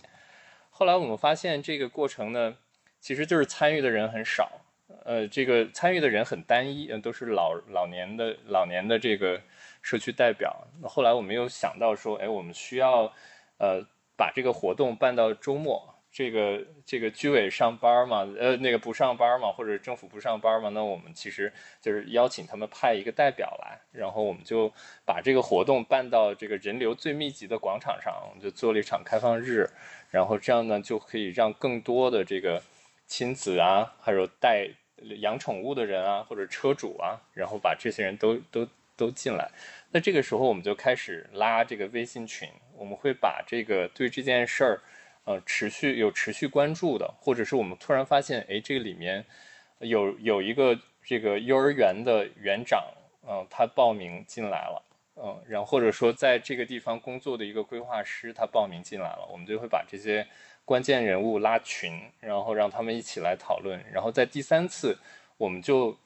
后来我们发现这个过程呢，其实就是参与的人很少，呃，这个参与的人很单一，都是老老年的老年的这个社区代表。后来我们又想到说，哎，我们需要呃把这个活动办到周末。这个这个居委上班嘛，呃，那个不上班嘛，或者政府不上班嘛，那我们其实就是邀请他们派一个代表来，然后我们就把这个活动办到这个人流最密集的广场上，我们就做了一场开放日，然后这样呢就可以让更多的这个亲子啊，还有带养宠物的人啊，或者车主啊，然后把这些人都都都进来。那这个时候我们就开始拉这个微信群，我们会把这个对这件事儿。呃，持续有持续关注的，或者是我们突然发现，哎，这个里面有有一个这个幼儿园的园长，嗯，他报名进来了，嗯，然后或者说在这个地方工作的一个规划师，他报名进来了，我们就会把这些关键人物拉群，然后让他们一起来讨论，然后在第三次，我们就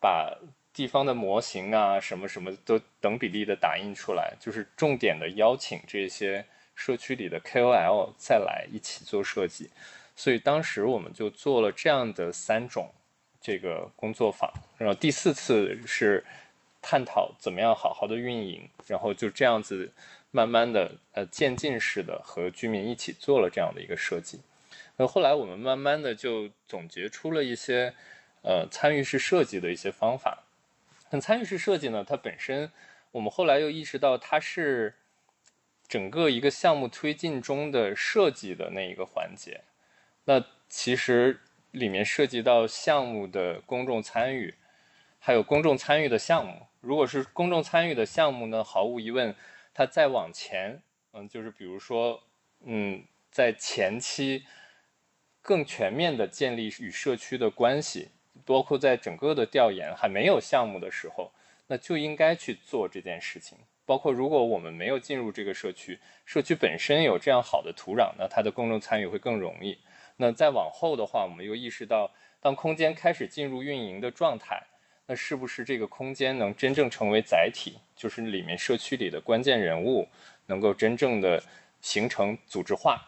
把地方的模型啊，什么什么都等比例的打印出来，就是重点的邀请这些。社区里的 KOL 再来一起做设计，所以当时我们就做了这样的三种这个工作坊，然后第四次是探讨怎么样好好的运营，然后就这样子慢慢的呃渐进式的和居民一起做了这样的一个设计。那后来我们慢慢的就总结出了一些呃参与式设计的一些方法。那参与式设计呢，它本身我们后来又意识到它是。整个一个项目推进中的设计的那一个环节，那其实里面涉及到项目的公众参与，还有公众参与的项目。如果是公众参与的项目呢，毫无疑问，它再往前，嗯，就是比如说，嗯，在前期更全面的建立与社区的关系，包括在整个的调研还没有项目的时候，那就应该去做这件事情。包括如果我们没有进入这个社区，社区本身有这样好的土壤，那它的公众参与会更容易。那再往后的话，我们又意识到，当空间开始进入运营的状态，那是不是这个空间能真正成为载体，就是里面社区里的关键人物能够真正的形成组织化？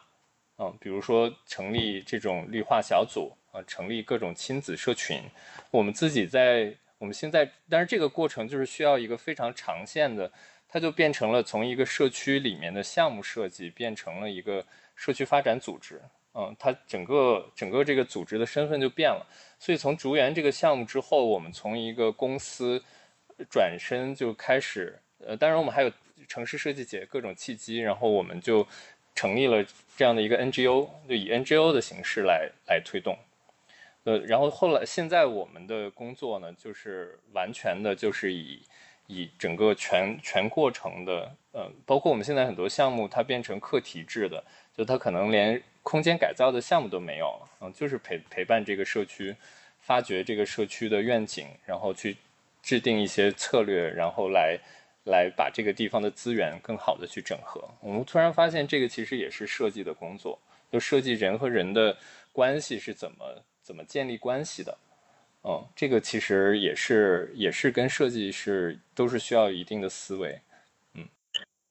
嗯，比如说成立这种绿化小组啊，成立各种亲子社群。我们自己在我们现在，但是这个过程就是需要一个非常长线的。它就变成了从一个社区里面的项目设计，变成了一个社区发展组织。嗯，它整个整个这个组织的身份就变了。所以从竹园这个项目之后，我们从一个公司转身就开始，呃，当然我们还有城市设计节各种契机，然后我们就成立了这样的一个 NGO，就以 NGO 的形式来来推动。呃，然后后来现在我们的工作呢，就是完全的就是以。以整个全全过程的，呃，包括我们现在很多项目，它变成课题制的，就它可能连空间改造的项目都没有了，嗯，就是陪陪伴这个社区发掘这个社区的愿景，然后去制定一些策略，然后来来把这个地方的资源更好的去整合。我们突然发现，这个其实也是设计的工作，就设计人和人的关系是怎么怎么建立关系的。嗯，这个其实也是也是跟设计是都是需要一定的思维。嗯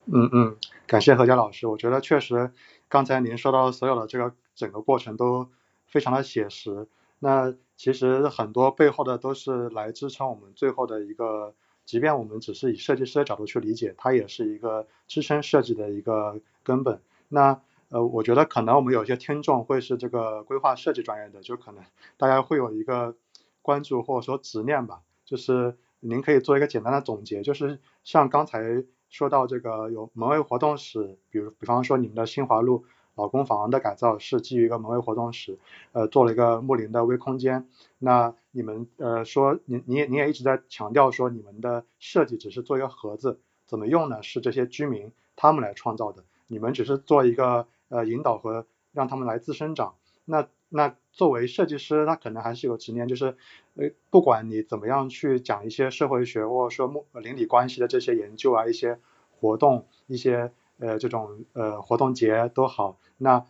嗯嗯，感谢何佳老师，我觉得确实刚才您说到所有的这个整个过程都非常的写实。那其实很多背后的都是来支撑我们最后的一个，即便我们只是以设计师的角度去理解，它也是一个支撑设计的一个根本。那呃，我觉得可能我们有些听众会是这个规划设计专业的，就可能大家会有一个关注或者说执念吧，就是您可以做一个简单的总结，就是像刚才说到这个有门卫活动室，比如比方说你们的新华路。老公房的改造是基于一个门卫活动室，呃，做了一个木林的微空间。那你们呃说，你你也你也一直在强调说，你们的设计只是做一个盒子，怎么用呢？是这些居民他们来创造的，你们只是做一个呃引导和让他们来自生长。那那作为设计师，他可能还是有执念，就是呃不管你怎么样去讲一些社会学或者说邻里关系的这些研究啊，一些活动一些。呃，这种呃活动节都好，那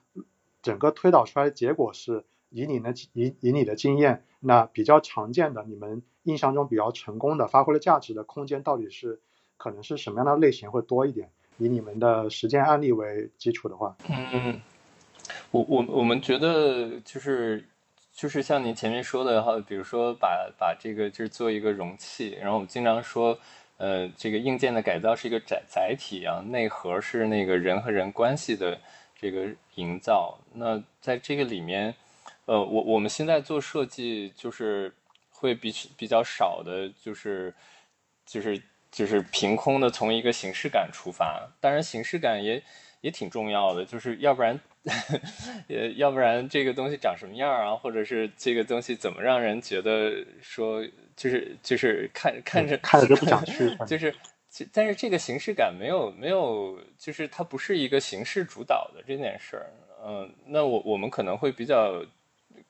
整个推导出来的结果是，以你的以以你的经验，那比较常见的，你们印象中比较成功的，发挥了价值的空间到底是可能是什么样的类型会多一点？以你们的实践案例为基础的话，嗯，我我我们觉得就是就是像您前面说的哈，比如说把把这个就是做一个容器，然后我们经常说。呃，这个硬件的改造是一个载载体啊，内核是那个人和人关系的这个营造。那在这个里面，呃，我我们现在做设计就是会比比较少的，就是就是就是凭空的从一个形式感出发。当然，形式感也也挺重要的，就是要不然，呃，要不然这个东西长什么样啊，或者是这个东西怎么让人觉得说。就是就是看看着看着就不想去，就是，但是这个形式感没有没有，就是它不是一个形式主导的这件事儿，嗯，那我我们可能会比较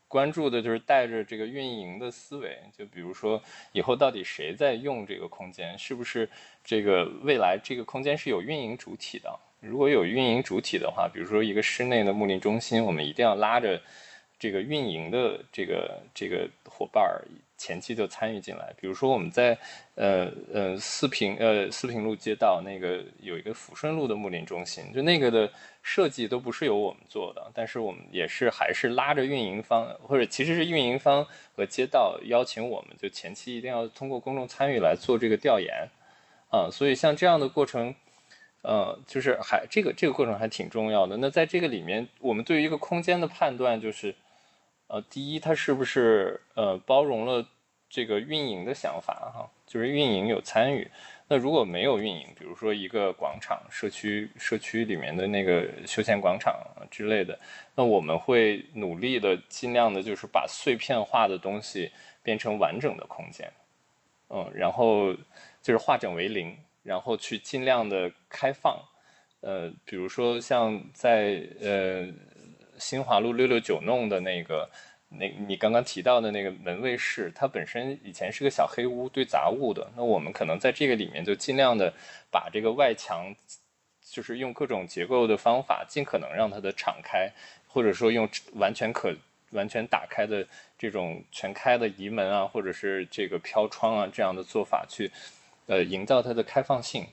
关注的就是带着这个运营的思维，就比如说以后到底谁在用这个空间，是不是这个未来这个空间是有运营主体的？如果有运营主体的话，比如说一个室内的木林中心，我们一定要拉着这个运营的这个这个伙伴儿。前期就参与进来，比如说我们在呃呃四平呃四平路街道那个有一个抚顺路的木林中心，就那个的设计都不是由我们做的，但是我们也是还是拉着运营方，或者其实是运营方和街道邀请我们，就前期一定要通过公众参与来做这个调研啊，所以像这样的过程，呃，就是还这个这个过程还挺重要的。那在这个里面，我们对于一个空间的判断就是。呃，第一，它是不是呃包容了这个运营的想法哈？就是运营有参与。那如果没有运营，比如说一个广场、社区、社区里面的那个休闲广场之类的，那我们会努力的尽量的，就是把碎片化的东西变成完整的空间。嗯，然后就是化整为零，然后去尽量的开放。呃，比如说像在呃。新华路六六九弄的那个，那你刚刚提到的那个门卫室，它本身以前是个小黑屋，堆杂物的。那我们可能在这个里面就尽量的把这个外墙，就是用各种结构的方法，尽可能让它的敞开，或者说用完全可完全打开的这种全开的移门啊，或者是这个飘窗啊这样的做法去，呃，营造它的开放性。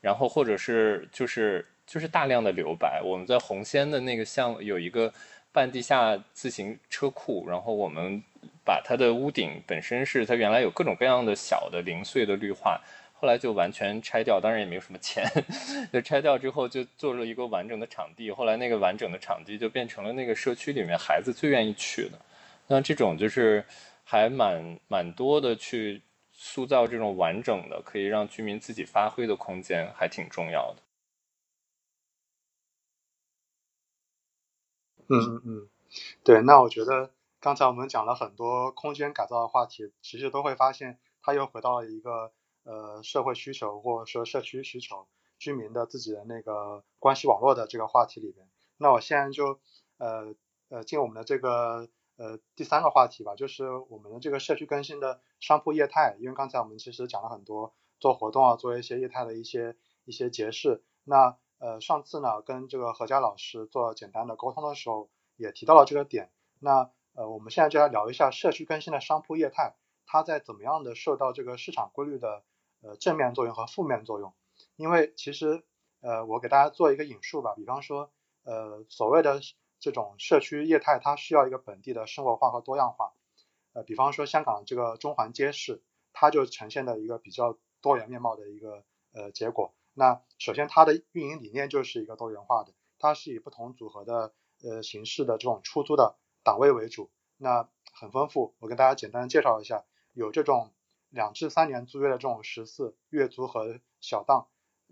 然后或者是就是。就是大量的留白。我们在红仙的那个项有一个半地下自行车库，然后我们把它的屋顶本身是它原来有各种各样的小的零碎的绿化，后来就完全拆掉，当然也没有什么钱，就拆掉之后就做了一个完整的场地。后来那个完整的场地就变成了那个社区里面孩子最愿意去的。那这种就是还蛮蛮多的，去塑造这种完整的可以让居民自己发挥的空间，还挺重要的。嗯嗯嗯，对，那我觉得刚才我们讲了很多空间改造的话题，其实都会发现它又回到了一个呃社会需求或者说社区需求、居民的自己的那个关系网络的这个话题里边。那我现在就呃呃进我们的这个呃第三个话题吧，就是我们的这个社区更新的商铺业态，因为刚才我们其实讲了很多做活动啊，做一些业态的一些一些解释。那呃上次呢跟这个何佳老师做简单的沟通的时候，也提到了这个点。那呃我们现在就来聊一下社区更新的商铺业态，它在怎么样的受到这个市场规律的呃正面作用和负面作用？因为其实呃我给大家做一个引述吧，比方说呃所谓的这种社区业态，它需要一个本地的生活化和多样化。呃比方说香港这个中环街市，它就呈现的一个比较多元面貌的一个呃结果。那首先它的运营理念就是一个多元化的，它是以不同组合的呃形式的这种出租的档位为主，那很丰富。我跟大家简单介绍一下，有这种两至三年租约的这种十四月租和小档，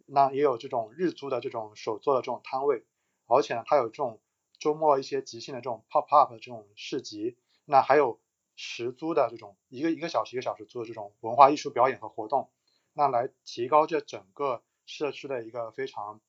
那也有这种日租的这种手做的这种摊位，而且呢它有这种周末一些即兴的这种 pop up 的这种市集，那还有时租的这种一个一个小时一个小时租的这种文化艺术表演和活动，那来提高这整个。社区的一个非常，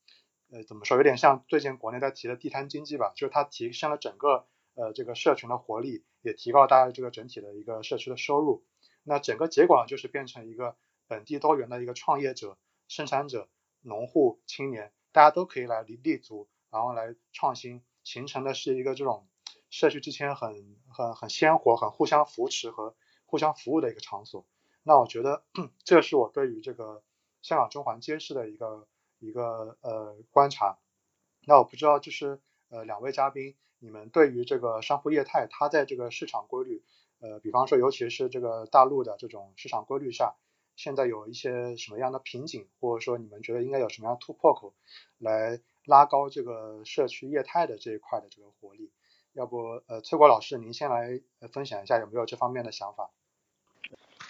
呃，怎么说，有点像最近国内在提的地摊经济吧，就是它提升了整个呃这个社群的活力，也提高了大家这个整体的一个社区的收入。那整个结果呢，就是变成一个本地多元的一个创业者、生产者、农户、青年，大家都可以来立立足，然后来创新，形成的是一个这种社区之间很很很鲜活、很互相扶持和互相服务的一个场所。那我觉得 这是我对于这个。香港中环街市的一个一个呃观察，那我不知道就是呃两位嘉宾，你们对于这个商铺业态，它在这个市场规律，呃比方说尤其是这个大陆的这种市场规律下，现在有一些什么样的瓶颈，或者说你们觉得应该有什么样突破口，来拉高这个社区业态的这一块的这个活力？要不呃崔国老师您先来分享一下有没有这方面的想法？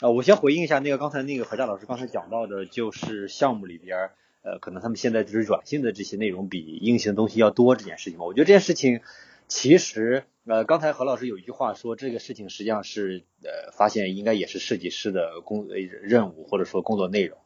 呃，我先回应一下那个刚才那个何佳老师刚才讲到的，就是项目里边，呃，可能他们现在就是软性的这些内容比硬性的东西要多这件事情。我觉得这件事情其实，呃，刚才何老师有一句话说，这个事情实际上是，呃，发现应该也是设计师的工呃任务或者说工作内容。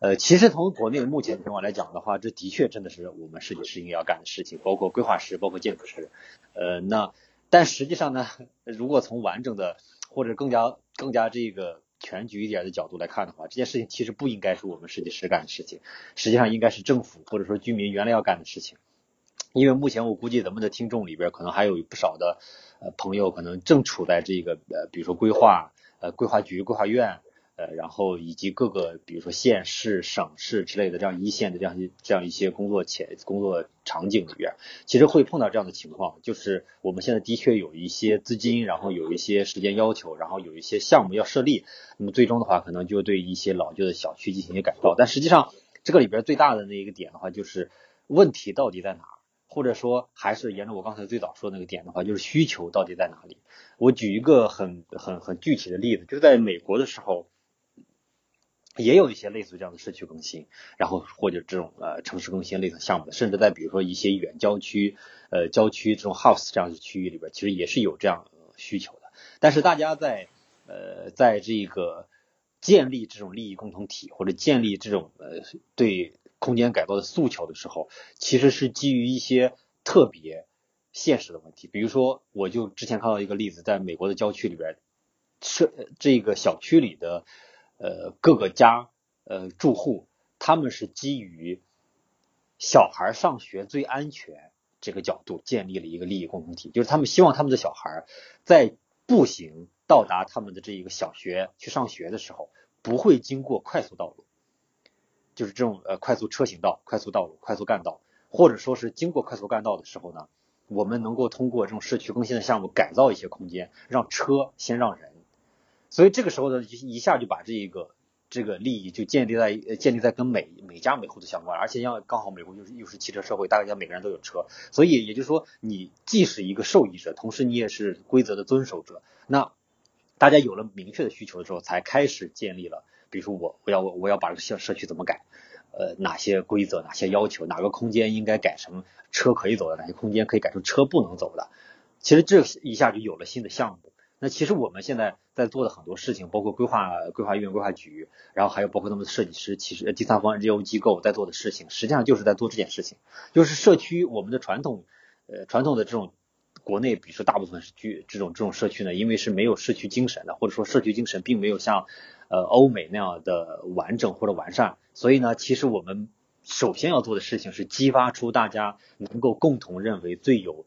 呃，其实从国内目前情况来讲的话，这的确真的是我们设计师应该要干的事情，包括规划师，包括建筑师。呃，那但实际上呢，如果从完整的或者更加更加这个。全局一点的角度来看的话，这件事情其实不应该是我们设计师干的事情，实际上应该是政府或者说居民原来要干的事情。因为目前我估计咱们的听众里边可能还有不少的呃朋友，可能正处在这个呃比如说规划呃规划局、规划院。呃，然后以及各个，比如说县市、省市之类的这样一线的这样一这样一些工作前工作场景里边，其实会碰到这样的情况，就是我们现在的确有一些资金，然后有一些时间要求，然后有一些项目要设立，那么最终的话，可能就对一些老旧的小区进行一些改造。但实际上，这个里边最大的那一个点的话，就是问题到底在哪儿？或者说，还是沿着我刚才最早说那个点的话，就是需求到底在哪里？我举一个很很很具体的例子，就是在美国的时候。也有一些类似这样的社区更新，然后或者这种呃城市更新类似项目的，甚至在比如说一些远郊区、呃郊区这种 house 这样的区域里边，其实也是有这样需求的。但是大家在呃在这个建立这种利益共同体或者建立这种呃对空间改造的诉求的时候，其实是基于一些特别现实的问题。比如说，我就之前看到一个例子，在美国的郊区里边，是这个小区里的。呃，各个家呃住户，他们是基于小孩上学最安全这个角度建立了一个利益共同体，就是他们希望他们的小孩在步行到达他们的这一个小学去上学的时候，不会经过快速道路，就是这种呃快速车行道、快速道路、快速干道，或者说是经过快速干道的时候呢，我们能够通过这种社区更新的项目改造一些空间，让车先让人。所以这个时候呢，一下就把这一个这个利益就建立在建立在跟每每家每户的相关，而且要刚好美国又是又是汽车社会，大家每个人都有车，所以也就是说，你既是一个受益者，同时你也是规则的遵守者。那大家有了明确的需求的时候，才开始建立了，比如说我我要我要把这个小社区怎么改，呃，哪些规则，哪些要求，哪个空间应该改成车可以走的，哪些空间可以改成车不能走的，其实这一下就有了新的项目。那其实我们现在在做的很多事情，包括规划规划院、规划局，然后还有包括他们的设计师，其实第三方 NGO 机构在做的事情，实际上就是在做这件事情，就是社区我们的传统呃传统的这种国内，比如说大部分是居这种这种社区呢，因为是没有社区精神的，或者说社区精神并没有像呃欧美那样的完整或者完善，所以呢，其实我们首先要做的事情是激发出大家能够共同认为最有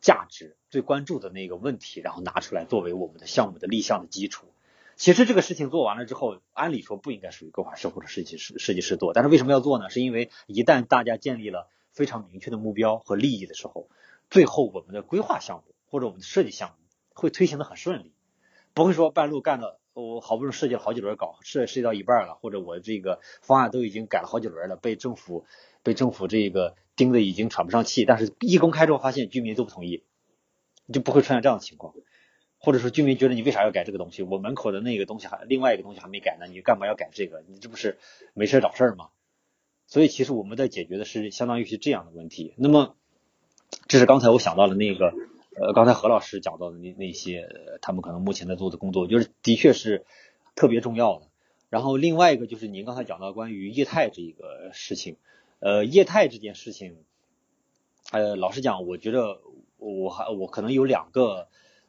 价值、最关注的那个问题，然后拿出来作为我们的项目的立项的基础。其实这个事情做完了之后，按理说不应该属于规划师或者设计师设计师做，但是为什么要做呢？是因为一旦大家建立了非常明确的目标和利益的时候，最后我们的规划项目或者我们的设计项目会推行的很顺利，不会说半路干了我好不容易设计了好几轮稿，设设计到一半了，或者我这个方案都已经改了好几轮了，被政府被政府这个盯的已经喘不上气，但是一公开之后发现居民都不同意，就不会出现这样的情况。或者说居民觉得你为啥要改这个东西？我门口的那个东西还另外一个东西还没改呢，你干嘛要改这个？你这不是没事找事儿吗？所以其实我们在解决的是相当于是这样的问题。那么这是刚才我想到的那个呃，刚才何老师讲到的那那些他们可能目前在做的工作，就是的确是特别重要的。然后另外一个就是您刚才讲到关于业态这一个事情，呃，业态这件事情，呃，老实讲，我觉得我还我可能有两个。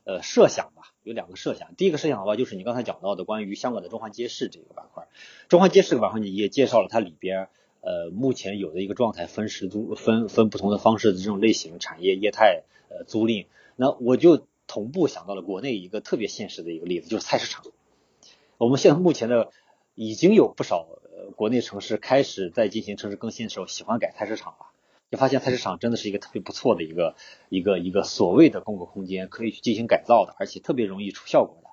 呃，设想吧，有两个设想。第一个设想的话，就是你刚才讲到的关于香港的中环街市这个板块。中环街市这个板块，你也介绍了它里边呃目前有的一个状态，分时租、分分不同的方式的这种类型产业业态呃租赁。那我就同步想到了国内一个特别现实的一个例子，就是菜市场。我们现在目前的已经有不少呃国内城市开始在进行城市更新的时候，喜欢改菜市场了。就发现菜市场真的是一个特别不错的一个一个一个所谓的公共空间，可以去进行改造的，而且特别容易出效果的。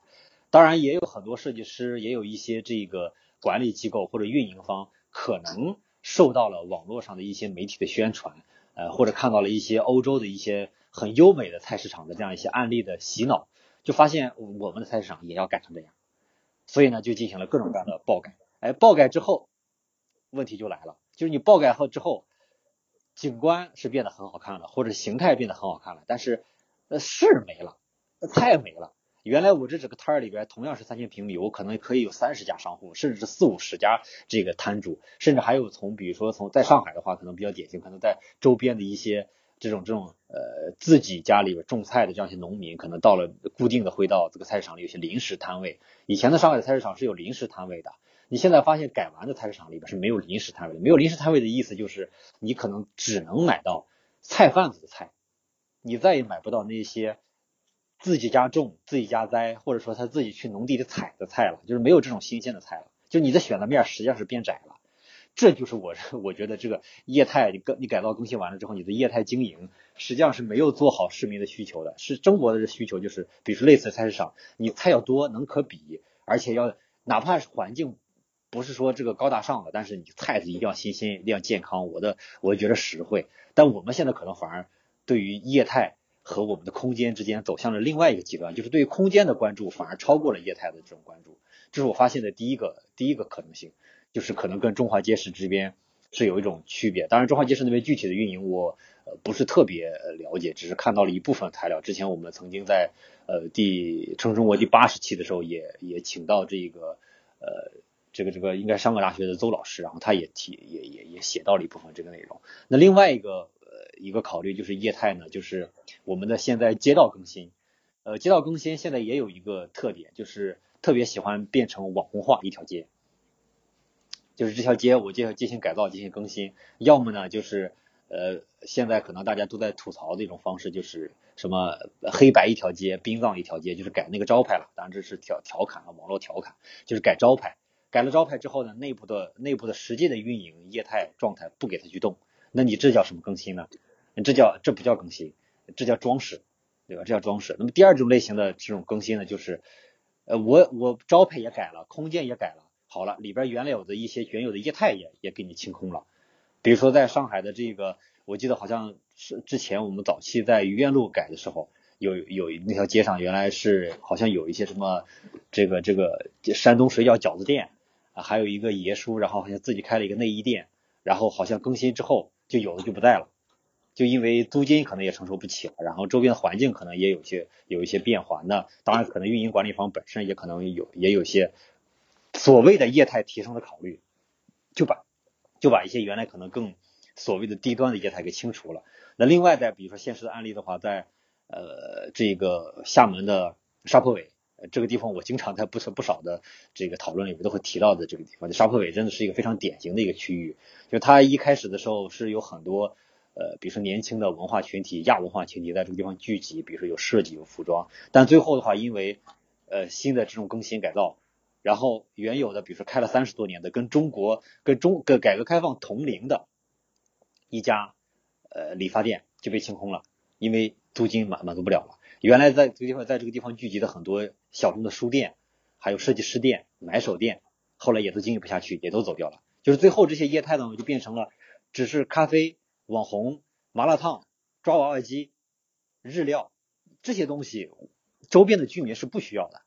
当然，也有很多设计师，也有一些这个管理机构或者运营方，可能受到了网络上的一些媒体的宣传，呃，或者看到了一些欧洲的一些很优美的菜市场的这样一些案例的洗脑，就发现我们的菜市场也要改成这样，所以呢，就进行了各种各样的爆改。哎，爆改之后，问题就来了，就是你爆改后之后。景观是变得很好看了，或者形态变得很好看了，但是呃是没了，菜没了。原来我这整个摊儿里边同样是三千平米，我可能可以有三十家商户，甚至是四五十家这个摊主，甚至还有从比如说从在上海的话，可能比较典型，可能在周边的一些这种这种呃自己家里边种菜的这样一些农民，可能到了固定的会到这个菜市场里有些临时摊位。以前的上海的菜市场是有临时摊位的。你现在发现改完的菜市场里边是没有临时摊位的，没有临时摊位的意思就是你可能只能买到菜贩子的菜，你再也买不到那些自己家种、自己家栽，或者说他自己去农地里采的菜了，就是没有这种新鲜的菜了。就你的选择面实际上是变窄了，这就是我 我觉得这个业态你更你改造更新完了之后，你的业态经营实际上是没有做好市民的需求的。是中国的需求就是，比如说类似菜市场，你菜要多，能可比，而且要哪怕是环境。不是说这个高大上的，但是你菜是一定要新鲜，一定要健康。我的，我觉得实惠。但我们现在可能反而对于业态和我们的空间之间走向了另外一个极端，就是对于空间的关注反而超过了业态的这种关注。这是我发现的第一个第一个可能性，就是可能跟中华街市这边是有一种区别。当然，中华街市那边具体的运营我呃不是特别了解，只是看到了一部分材料。之前我们曾经在呃第城市中国第八十期的时候，也也请到这个呃。这个这个应该香港大学的邹老师，然后他也提也也也写到了一部分这个内容。那另外一个呃一个考虑就是业态呢，就是我们的现在街道更新，呃街道更新现在也有一个特点，就是特别喜欢变成网红化一条街，就是这条街我就要进行改造进行更新，要么呢就是呃现在可能大家都在吐槽的一种方式，就是什么黑白一条街、殡葬一条街，就是改那个招牌了。当然这是调调侃啊，网络调侃，就是改招牌。改了招牌之后呢，内部的内部的实际的运营业态状态不给它去动，那你这叫什么更新呢？这叫这不叫更新，这叫装饰，对吧？这叫装饰。那么第二种类型的这种更新呢，就是呃我我招牌也改了，空间也改了，好了，里边原来有的一些原有的业态也也给你清空了。比如说在上海的这个，我记得好像是之前我们早期在愚园路改的时候。有有那条街上原来是好像有一些什么这个这个山东水饺饺子店。啊，还有一个爷叔，然后好像自己开了一个内衣店，然后好像更新之后就有的就不在了，就因为租金可能也承受不起了，然后周边的环境可能也有些有一些变化，那当然可能运营管理方本身也可能有也有些所谓的业态提升的考虑，就把就把一些原来可能更所谓的低端的业态给清除了。那另外再比如说现实的案例的话，在呃这个厦门的沙坡尾这个地方，我经常在不不少的这个讨论里面都会提到的这个地方，就沙坡尾真的是一个非常典型的一个区域。就它一开始的时候是有很多呃，比如说年轻的文化群体、亚文化群体在这个地方聚集，比如说有设计、有服装，但最后的话，因为呃新的这种更新改造。然后原有的，比如说开了三十多年的，跟中国、跟中、跟改革开放同龄的一家呃理发店就被清空了，因为租金满满足不了了。原来在这个地方，在这个地方聚集的很多小众的书店，还有设计师店、买手店，后来也都经营不下去，也都走掉了。就是最后这些业态呢，就变成了只是咖啡、网红、麻辣烫、抓娃娃机、日料这些东西，周边的居民是不需要的。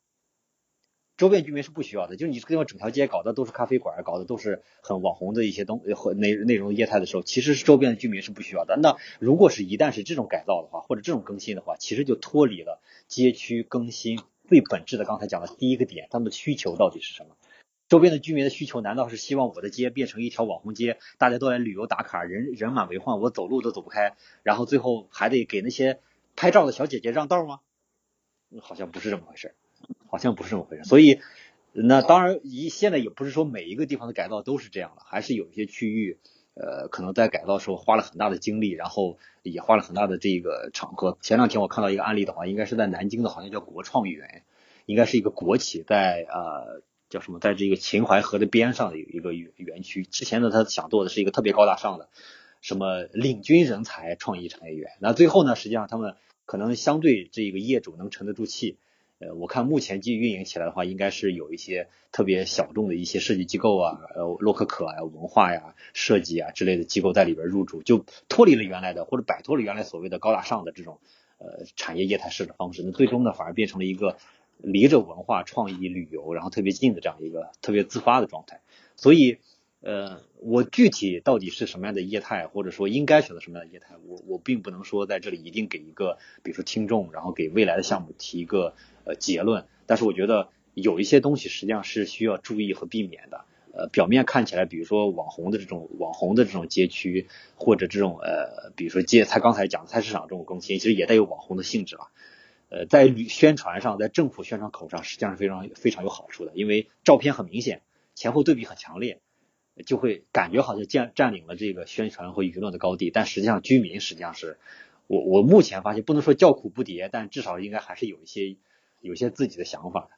周边居民是不需要的，就是你这个地方整条街搞的都是咖啡馆，搞的都是很网红的一些东和内内容业态的时候，其实是周边的居民是不需要的。那如果是一旦是这种改造的话，或者这种更新的话，其实就脱离了街区更新最本质的刚才讲的第一个点，他们的需求到底是什么？周边的居民的需求难道是希望我的街变成一条网红街，大家都来旅游打卡，人人满为患，我走路都走不开，然后最后还得给那些拍照的小姐姐让道吗？好像不是这么回事。好像不是这么回事，所以那当然，一现在也不是说每一个地方的改造都是这样的，还是有一些区域，呃，可能在改造时候花了很大的精力，然后也花了很大的这个场合。前两天我看到一个案例的话，应该是在南京的，好像叫国创园，应该是一个国企，在呃叫什么，在这个秦淮河的边上的有一个园园区。之前呢，他想做的是一个特别高大上的什么领军人才创意产业园，那最后呢，实际上他们可能相对这个业主能沉得住气。呃，我看目前运营起来的话，应该是有一些特别小众的一些设计机构啊，呃，洛可可啊、文化呀、设计啊之类的机构在里边入驻，就脱离了原来的或者摆脱了原来所谓的高大上的这种呃产业业态式的方式，那最终呢，反而变成了一个离着文化创意旅游然后特别近的这样一个特别自发的状态，所以。呃，我具体到底是什么样的业态，或者说应该选择什么样的业态，我我并不能说在这里一定给一个，比如说听众，然后给未来的项目提一个呃结论。但是我觉得有一些东西实际上是需要注意和避免的。呃，表面看起来，比如说网红的这种网红的这种街区，或者这种呃，比如说街菜刚才讲的菜市场这种更新，其实也带有网红的性质了。呃，在宣传上，在政府宣传口上，实际上是非常非常有好处的，因为照片很明显，前后对比很强烈。就会感觉好像占占领了这个宣传和舆论的高地，但实际上居民实际上是，我我目前发现不能说叫苦不迭，但至少应该还是有一些有一些自己的想法的。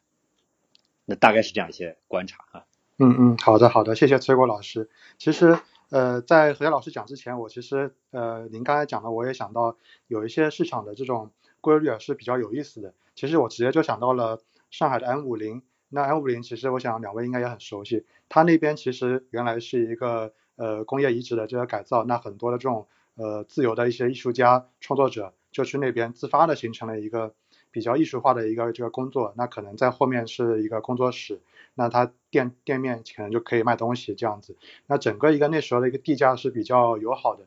那大概是这样一些观察啊。嗯嗯，好的好的，谢谢崔国老师。其实呃，在何佳老师讲之前，我其实呃您刚才讲的，我也想到有一些市场的这种规律啊是比较有意思的。其实我直接就想到了上海的 M 五零。那 M 五零其实我想两位应该也很熟悉，它那边其实原来是一个呃工业遗址的这个改造，那很多的这种呃自由的一些艺术家创作者就去那边自发的形成了一个比较艺术化的一个这个工作，那可能在后面是一个工作室，那它店店面可能就可以卖东西这样子，那整个一个那时候的一个地价是比较友好的，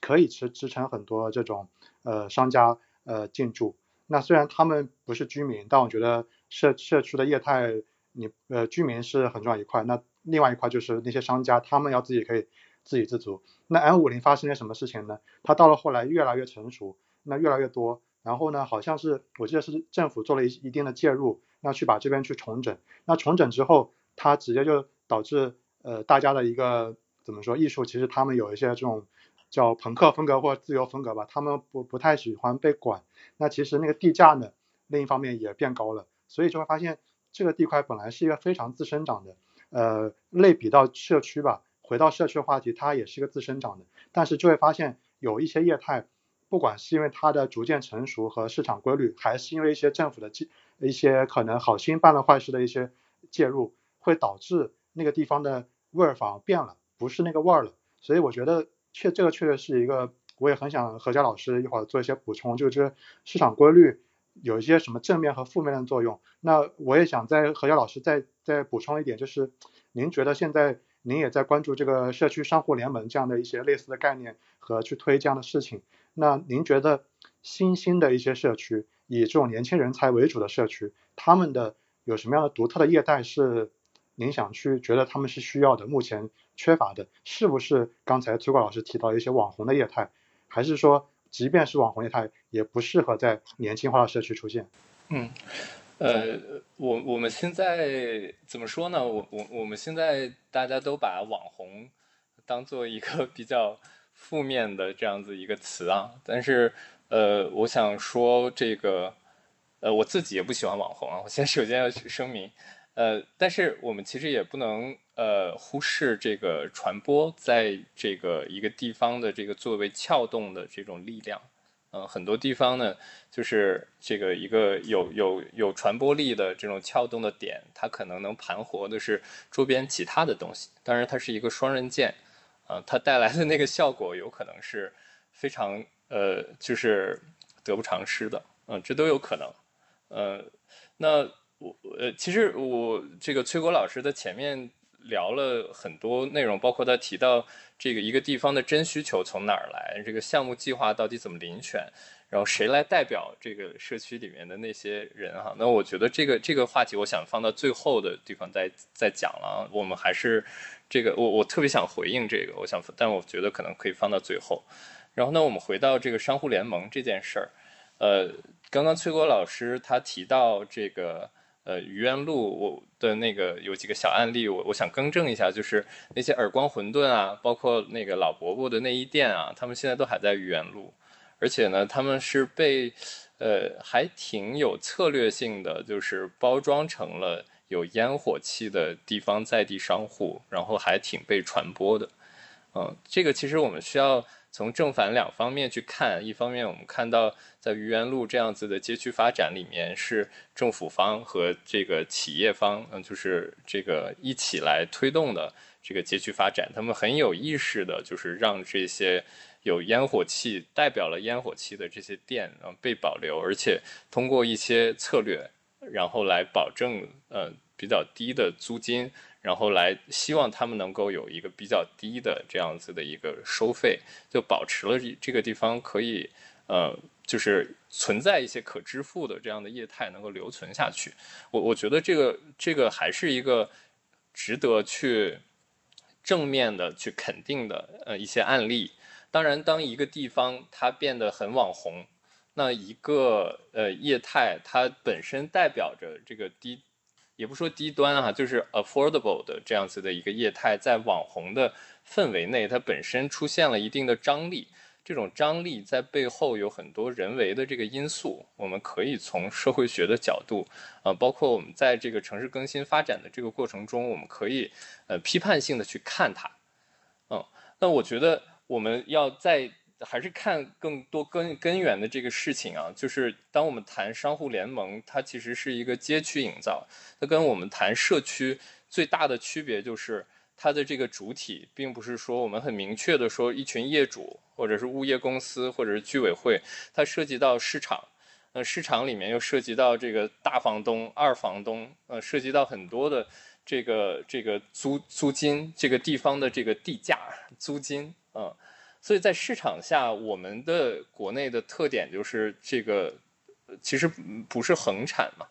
可以支支撑很多这种呃商家呃进驻。那虽然他们不是居民，但我觉得社社区的业态，你呃居民是很重要一块。那另外一块就是那些商家，他们要自己可以自给自足。那 M 五零发生了什么事情呢？它到了后来越来越成熟，那越来越多。然后呢，好像是我记得是政府做了一一定的介入，要去把这边去重整。那重整之后，它直接就导致呃大家的一个怎么说艺术，其实他们有一些这种。叫朋克风格或自由风格吧，他们不不太喜欢被管。那其实那个地价呢，另一方面也变高了，所以就会发现这个地块本来是一个非常自生长的，呃，类比到社区吧，回到社区话题，它也是一个自生长的。但是就会发现有一些业态，不管是因为它的逐渐成熟和市场规律，还是因为一些政府的介一些可能好心办了坏事的一些介入，会导致那个地方的味儿反而变了，不是那个味儿了。所以我觉得。确，这个确实是一个，我也很想何佳老师一会儿做一些补充，就是市场规律有一些什么正面和负面的作用。那我也想在何佳老师再再补充一点，就是您觉得现在您也在关注这个社区商户联盟这样的一些类似的概念和去推这样的事情。那您觉得新兴的一些社区，以这种年轻人才为主的社区，他们的有什么样的独特的业态是您想去觉得他们是需要的，目前缺乏的，是不是刚才崔国老师提到一些网红的业态，还是说即便是网红业态，也不适合在年轻化的社区出现？嗯，呃，我我们现在怎么说呢？我我我们现在大家都把网红当做一个比较负面的这样子一个词啊，但是呃，我想说这个，呃，我自己也不喜欢网红啊，我先首先要声明。呃，但是我们其实也不能呃忽视这个传播在这个一个地方的这个作为撬动的这种力量。嗯，很多地方呢，就是这个一个有有有传播力的这种撬动的点，它可能能盘活的是周边其他的东西。当然，它是一个双刃剑，啊，它带来的那个效果有可能是非常呃，就是得不偿失的。嗯，这都有可能。呃，那。我呃，其实我这个崔国老师的前面聊了很多内容，包括他提到这个一个地方的真需求从哪儿来，这个项目计划到底怎么遴选，然后谁来代表这个社区里面的那些人哈？那我觉得这个这个话题，我想放到最后的地方再再讲了。我们还是这个，我我特别想回应这个，我想，但我觉得可能可以放到最后。然后呢，我们回到这个商户联盟这件事儿，呃，刚刚崔国老师他提到这个。呃，愚园路我的那个有几个小案例，我我想更正一下，就是那些耳光馄饨啊，包括那个老伯伯的内衣店啊，他们现在都还在愚园路，而且呢，他们是被呃还挺有策略性的，就是包装成了有烟火气的地方在地商户，然后还挺被传播的。嗯，这个其实我们需要。从正反两方面去看，一方面我们看到在愚园路这样子的街区发展里面，是政府方和这个企业方，嗯，就是这个一起来推动的这个街区发展，他们很有意识的，就是让这些有烟火气、代表了烟火气的这些店，嗯，被保留，而且通过一些策略，然后来保证，呃，比较低的租金。然后来希望他们能够有一个比较低的这样子的一个收费，就保持了这个地方可以，呃，就是存在一些可支付的这样的业态能够留存下去。我我觉得这个这个还是一个值得去正面的去肯定的呃一些案例。当然，当一个地方它变得很网红，那一个呃业态它本身代表着这个低。也不说低端啊，就是 affordable 的这样子的一个业态，在网红的氛围内，它本身出现了一定的张力。这种张力在背后有很多人为的这个因素，我们可以从社会学的角度，啊，包括我们在这个城市更新发展的这个过程中，我们可以呃批判性的去看它。嗯，那我觉得我们要在。还是看更多根根源的这个事情啊，就是当我们谈商户联盟，它其实是一个街区营造，它跟我们谈社区最大的区别就是它的这个主体，并不是说我们很明确的说一群业主，或者是物业公司，或者是居委会，它涉及到市场，呃，市场里面又涉及到这个大房东、二房东，呃，涉及到很多的这个这个租租金，这个地方的这个地价租金，嗯。所以在市场下，我们的国内的特点就是这个，其实不是恒产嘛，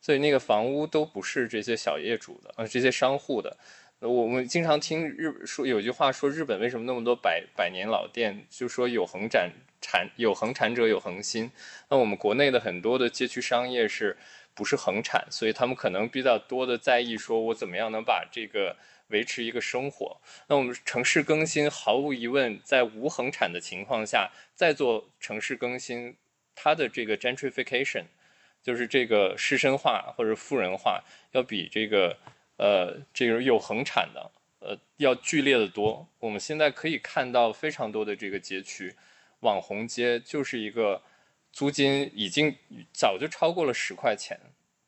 所以那个房屋都不是这些小业主的，呃，这些商户的。我们经常听日说有句话说，日本为什么那么多百百年老店？就说有恒产产，有恒产者有恒心。那我们国内的很多的街区商业是不是恒产？所以他们可能比较多的在意说，我怎么样能把这个。维持一个生活，那我们城市更新毫无疑问，在无恒产的情况下再做城市更新，它的这个 gentrification，就是这个士绅化或者富人化，要比这个呃这个有恒产的呃要剧烈的多。我们现在可以看到非常多的这个街区，网红街就是一个租金已经早就超过了十块钱，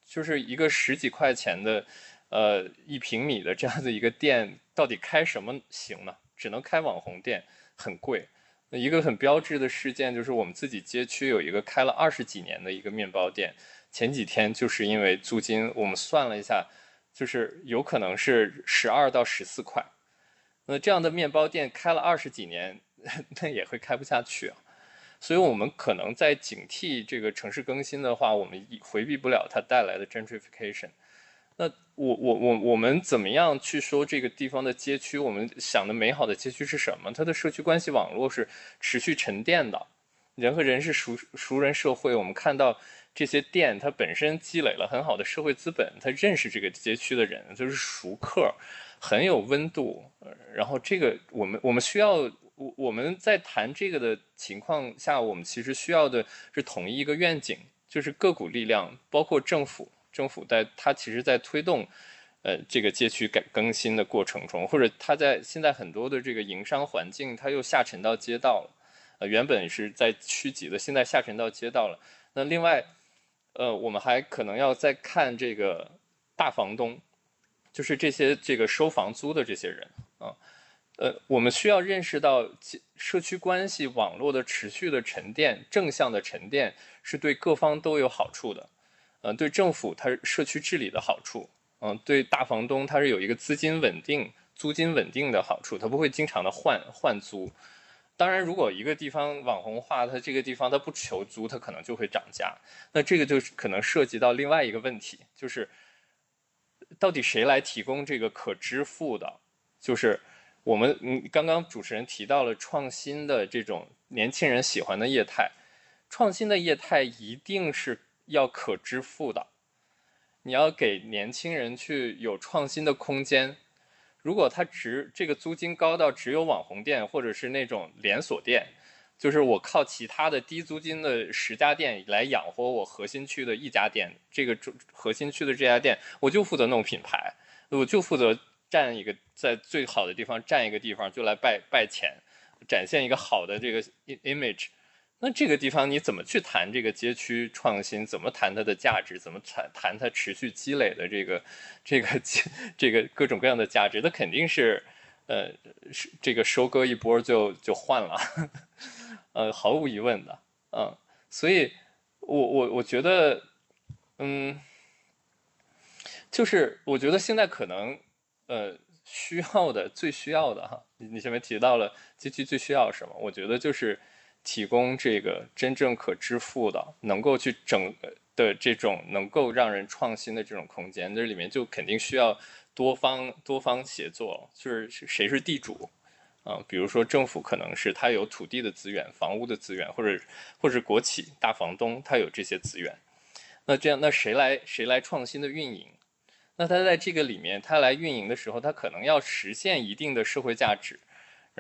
就是一个十几块钱的。呃，一平米的这样的一个店，到底开什么行呢？只能开网红店，很贵。那一个很标志的事件就是，我们自己街区有一个开了二十几年的一个面包店，前几天就是因为租金，我们算了一下，就是有可能是十二到十四块。那这样的面包店开了二十几年，那也会开不下去啊。所以我们可能在警惕这个城市更新的话，我们回避不了它带来的 gentrification。那我我我我们怎么样去说这个地方的街区？我们想的美好的街区是什么？它的社区关系网络是持续沉淀的，人和人是熟熟人社会。我们看到这些店，它本身积累了很好的社会资本，它认识这个街区的人，就是熟客，很有温度。然后这个我们我们需要。我我们在谈这个的情况下，我们其实需要的是统一一个愿景，就是各股力量，包括政府，政府在它其实在推动，呃，这个街区改更新的过程中，或者它在现在很多的这个营商环境，它又下沉到街道了，呃，原本是在区级的，现在下沉到街道了。那另外，呃，我们还可能要再看这个大房东，就是这些这个收房租的这些人啊。呃，我们需要认识到社区关系网络的持续的沉淀，正向的沉淀是对各方都有好处的。呃，对政府它社区治理的好处，嗯，对大房东它是有一个资金稳定、租金稳定的好处，它不会经常的换换租。当然，如果一个地方网红化，它这个地方它不求租，它可能就会涨价。那这个就是可能涉及到另外一个问题，就是到底谁来提供这个可支付的，就是。我们嗯，刚刚主持人提到了创新的这种年轻人喜欢的业态，创新的业态一定是要可支付的。你要给年轻人去有创新的空间。如果他只这个租金高到只有网红店或者是那种连锁店，就是我靠其他的低租金的十家店来养活我核心区的一家店，这个核心区的这家店我就负责弄品牌，我就负责。占一个在最好的地方占一个地方就来拜拜钱，展现一个好的这个 image，那这个地方你怎么去谈这个街区创新？怎么谈它的价值？怎么谈谈它持续积累的这个这个 这个各种各样的价值？那肯定是呃这个收割一波就就换了，呃毫无疑问的，嗯，所以我我我觉得嗯，就是我觉得现在可能。呃，需要的最需要的哈，你你前面提到了街区最需要什么？我觉得就是提供这个真正可支付的，能够去整的这种能够让人创新的这种空间。这里面就肯定需要多方多方协作，就是谁是地主啊？比如说政府可能是他有土地的资源、房屋的资源，或者或者国企大房东他有这些资源。那这样，那谁来谁来创新的运营？那它在这个里面，它来运营的时候，它可能要实现一定的社会价值，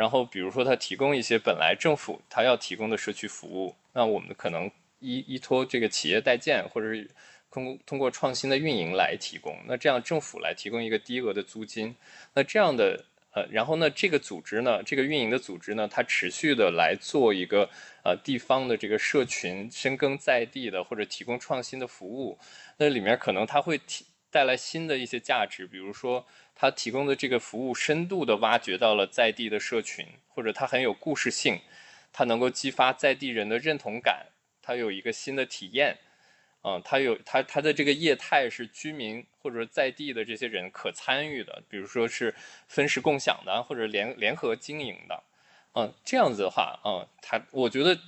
然后比如说它提供一些本来政府它要提供的社区服务，那我们可能依依托这个企业代建，或者是通通过创新的运营来提供。那这样政府来提供一个低额的租金，那这样的呃，然后呢，这个组织呢，这个运营的组织呢，它持续的来做一个呃地方的这个社群深耕在地的或者提供创新的服务，那里面可能它会提。带来新的一些价值，比如说它提供的这个服务深度的挖掘到了在地的社群，或者它很有故事性，它能够激发在地人的认同感，它有一个新的体验，嗯，它有它它的这个业态是居民或者在地的这些人可参与的，比如说是分时共享的或者联联合经营的，嗯，这样子的话，嗯，它我觉得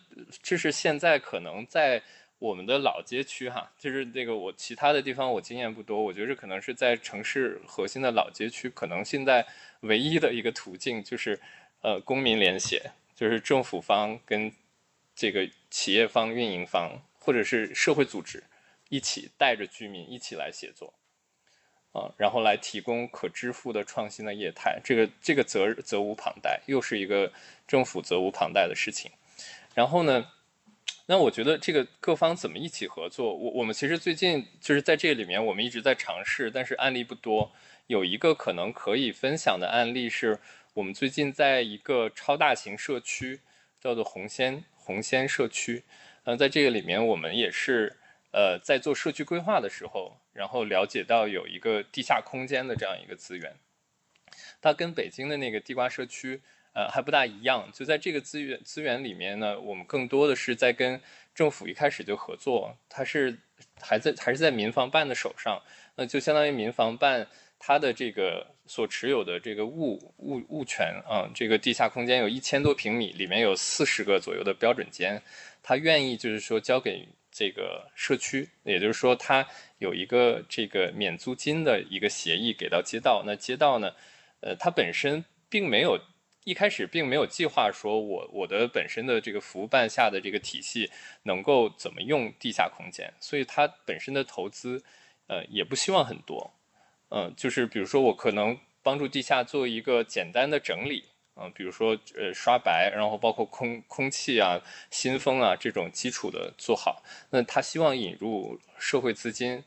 这是现在可能在。我们的老街区哈，就是那个我其他的地方我经验不多，我觉得可能是在城市核心的老街区，可能现在唯一的一个途径就是，呃，公民联协，就是政府方跟这个企业方、运营方或者是社会组织一起带着居民一起来协作，啊，然后来提供可支付的创新的业态，这个这个责责无旁贷，又是一个政府责无旁贷的事情，然后呢？那我觉得这个各方怎么一起合作？我我们其实最近就是在这个里面，我们一直在尝试，但是案例不多。有一个可能可以分享的案例是，我们最近在一个超大型社区，叫做红仙红仙社区。嗯，在这个里面，我们也是呃在做社区规划的时候，然后了解到有一个地下空间的这样一个资源，它跟北京的那个地瓜社区。呃，还不大一样。就在这个资源资源里面呢，我们更多的是在跟政府一开始就合作，它是还在还是在民防办的手上。那就相当于民防办它的这个所持有的这个物物物权啊，这个地下空间有一千多平米，里面有四十个左右的标准间，他愿意就是说交给这个社区，也就是说，它有一个这个免租金的一个协议给到街道。那街道呢，呃，它本身并没有一开始并没有计划说我我的本身的这个服务办下的这个体系能够怎么用地下空间，所以它本身的投资，呃，也不希望很多。嗯，就是比如说我可能帮助地下做一个简单的整理。嗯，比如说呃刷白，然后包括空空气啊、新风啊这种基础的做好。那他希望引入社会资金，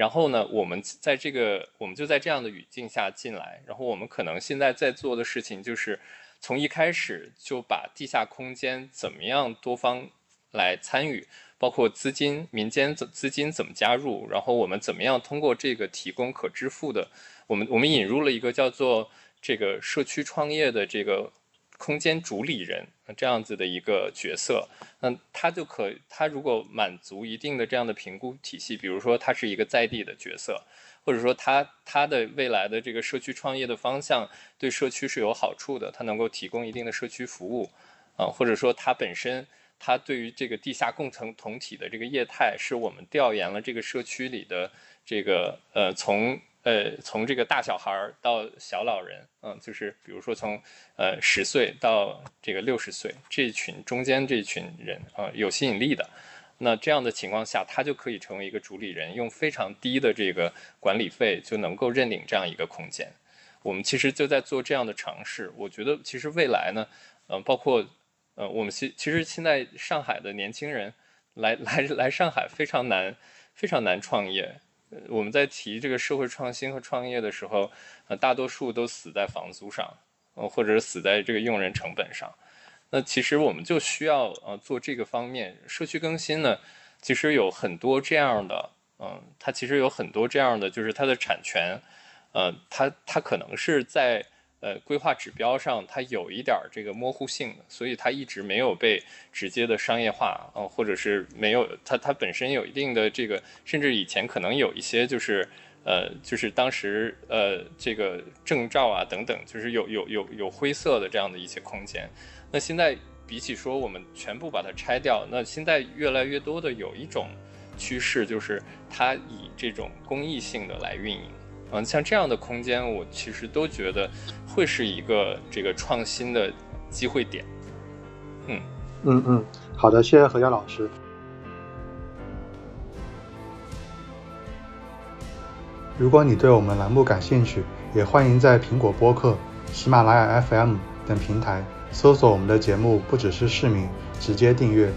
然后呢，我们在这个我们就在这样的语境下进来。然后我们可能现在在做的事情就是从一开始就把地下空间怎么样多方来参与，包括资金、民间资资金怎么加入，然后我们怎么样通过这个提供可支付的，我们我们引入了一个叫做。这个社区创业的这个空间主理人这样子的一个角色，那他就可他如果满足一定的这样的评估体系，比如说他是一个在地的角色，或者说他他的未来的这个社区创业的方向对社区是有好处的，他能够提供一定的社区服务啊，或者说他本身他对于这个地下共同同体的这个业态，是我们调研了这个社区里的这个呃从。呃，从这个大小孩到小老人，嗯，就是比如说从呃十岁到这个六十岁这群中间这群人啊，有吸引力的，那这样的情况下，他就可以成为一个主理人，用非常低的这个管理费就能够认领这样一个空间。我们其实就在做这样的尝试。我觉得其实未来呢，嗯，包括呃，我们其其实现在上海的年轻人来来来上海非常难，非常难创业。我们在提这个社会创新和创业的时候，呃，大多数都死在房租上，呃，或者死在这个用人成本上。那其实我们就需要呃做这个方面社区更新呢，其实有很多这样的，嗯，它其实有很多这样的，就是它的产权，呃，它它可能是在。呃，规划指标上它有一点儿这个模糊性，所以它一直没有被直接的商业化啊，或者是没有它它本身有一定的这个，甚至以前可能有一些就是呃，就是当时呃这个证照啊等等，就是有有有有灰色的这样的一些空间。那现在比起说我们全部把它拆掉，那现在越来越多的有一种趋势，就是它以这种公益性的来运营。嗯，像这样的空间，我其实都觉得会是一个这个创新的机会点。嗯嗯嗯，好的，谢谢何佳老师。如果你对我们栏目感兴趣，也欢迎在苹果播客、喜马拉雅 FM 等平台搜索我们的节目，不只是市民，直接订阅。